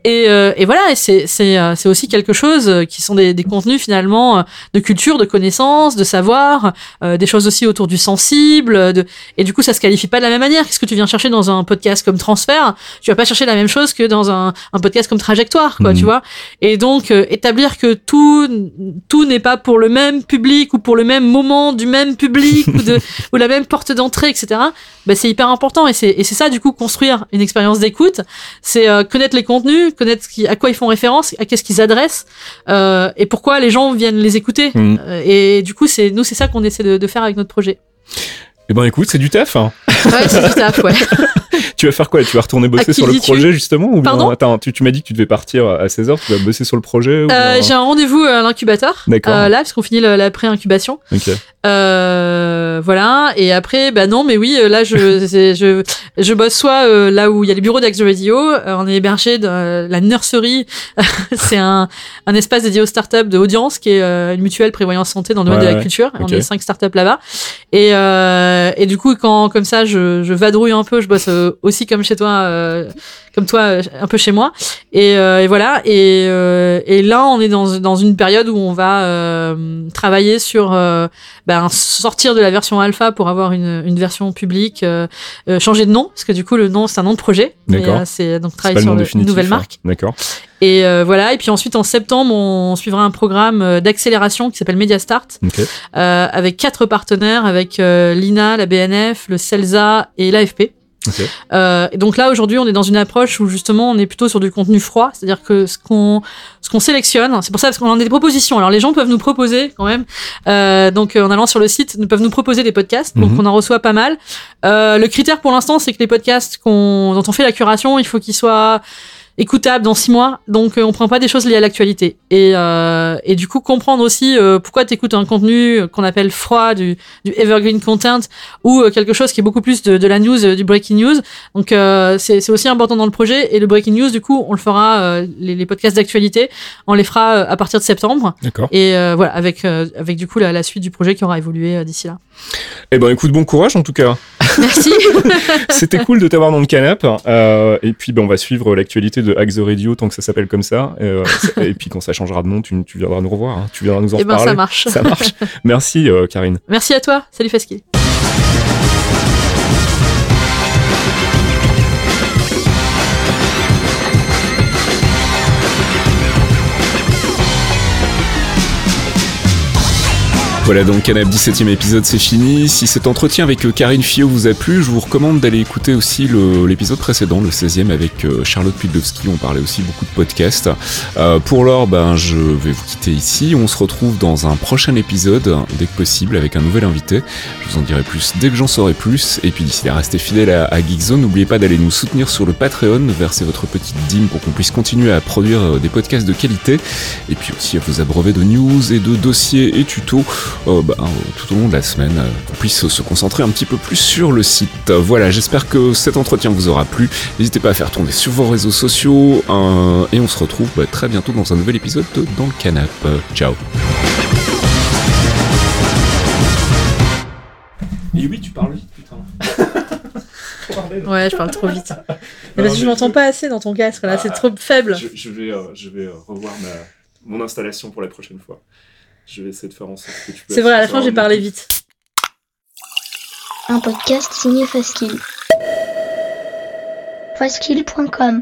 Et, euh, et voilà, et c'est c'est euh, c'est aussi quelque chose euh, qui sont des, des contenus finalement de culture, de connaissances, de savoir, euh, des choses aussi autour du sensible. De, et du coup, ça se qualifie pas de la même manière. Qu'est-ce que tu viens chercher dans un podcast comme Transfert Tu vas pas chercher la même chose que dans un, un podcast comme Trajectoire, quoi, tu vois? Et donc euh, établir que tout tout n'est pas pour le même public ou pour le même moment du même public ou de [LAUGHS] ou la même porte d'entrée, etc. Bah, c'est hyper important et c'est et c'est ça du coup construire une expérience d'écoute, c'est euh, connaître les contenus, connaître ce qui, à quoi ils font référence, à qu'est-ce qu'ils adressent euh, et pourquoi les gens viennent les écouter. Mm. Euh, et du coup, c'est nous c'est ça qu'on essaie de, de faire avec notre projet. Eh ben écoute, c'est du taf. hein. Ouais, c'est du taf, ouais. [LAUGHS] Tu vas faire quoi? Tu vas retourner bosser sur le projet justement ou Pardon? attends, tu, tu m'as dit que tu devais partir à 16h, tu vas bosser sur le projet ou Euh, j'ai un rendez-vous à l'incubateur. D'accord. euh, là, parce qu'on finit la pré-incubation. OK. Euh, voilà. Et après, bah non, mais oui, euh, là, je, [LAUGHS] je, je bosse soit euh, là où il y a le bureau d'Ax Radio. euh, on est hébergé dans la nurserie. [LAUGHS] c'est un, un espace dédié aux startups de audience qui est euh, une mutuelle prévoyance santé dans le domaine Ouais, de la culture. On est cinq startups là-bas. Et, euh, et du coup, quand comme ça, je, je vadrouille un peu, je bosse euh, aussi comme chez toi, euh, comme toi, euh, un peu chez moi. Et, euh, et voilà. Et, euh, et là, on est dans, dans une période où on va euh, travailler sur euh, ben, sortir de la version alpha pour avoir une, une version publique, changer de nom, parce que du coup, le nom, c'est un nom de projet. D'accord. c'est donc travailler sur une nouvelle hein. marque. D'accord. Et euh, voilà. Et puis ensuite, en septembre, on suivra un programme d'accélération qui s'appelle Mediastart, OK. euh, avec quatre partenaires, avec euh, l'INA, la BNF, le CELSA et l'AFP. Euh, et donc là aujourd'hui, on est dans une approche où justement on est plutôt sur du contenu froid, c'est-à-dire que ce qu'on ce qu'on sélectionne, c'est pour ça parce qu'on a des propositions. Alors les gens peuvent nous proposer quand même, euh, donc euh, en allant sur le site, ils peuvent nous proposer des podcasts, donc Mhm. on en reçoit pas mal. Euh, le critère pour l'instant, c'est que les podcasts qu'on dont on fait la curation, il faut qu'ils soient écoutables dans six mois, donc euh, on prend pas des choses liées à l'actualité. Et, euh, et du coup comprendre aussi euh, pourquoi tu écoutes un contenu qu'on appelle froid, du, du evergreen content, ou euh, quelque chose qui est beaucoup plus de, de la news, euh, du breaking news. Donc euh, c'est c'est aussi important dans le projet. Et le breaking news, du coup, on le fera, euh, les, les podcasts d'actualité, on les fera à partir de septembre. D'accord. Et euh, voilà, avec, euh, avec du coup la, la suite du projet qui aura évolué d'ici là. Eh ben écoute, bon courage en tout cas. [LAUGHS] Merci. [LAUGHS] C'était cool de t'avoir dans le canap. Euh, et puis ben, on va suivre l'actualité de Hack the Radio tant que ça s'appelle comme ça. Euh, et puis quand ça changera de nom, tu, tu viendras nous revoir. hein. Tu viendras nous en Et ben reparler. ça marche. Ça marche. Merci euh, Karine. Merci à toi. Salut Faski. Voilà donc Canap 17ème épisode c'est fini. Si cet entretien avec euh, Karine Fillot vous a plu, je vous recommande d'aller écouter aussi l'épisode précédent, le 16ème avec euh, Charlotte Pudlowski. On parlait aussi beaucoup de podcasts. Euh, pour l'heure, ben, je vais vous quitter ici. On se retrouve dans un prochain épisode, dès que possible, avec un nouvel invité. Je vous en dirai plus dès que j'en saurai plus. Et puis d'ici là, restez fidèles à, à Geekzone. N'oubliez pas d'aller nous soutenir sur le Patreon, verser votre petite dîme pour qu'on puisse continuer à produire des podcasts de qualité. Et puis aussi à vous abreuver de news et de dossiers et tutos euh, bah, euh, tout au long de la semaine, euh, qu'on puisse se concentrer un petit peu plus sur le site. Voilà, j'espère que cet entretien vous aura plu. N'hésitez pas à faire tourner sur vos réseaux sociaux euh, et on se retrouve bah, très bientôt dans un nouvel épisode de Dans le Canap. Euh, ciao. Et oui, tu parles vite, putain. [LAUGHS] Ouais, je parle trop vite. Non, [LAUGHS] Mais parce que je m'entends pas assez dans ton casque là, c'est Ah, trop faible. Je, je vais, euh, je vais euh, revoir ma, mon installation pour la prochaine fois. Je vais essayer de faire en sorte que tu C'est vrai, à la fin j'ai parlé vite. Un podcast signé Faskill. Faskill.com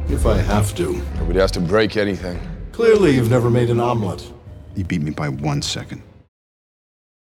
If I have to. Nobody has to break anything. Clearly, you've never made an omelet. You beat me by one second.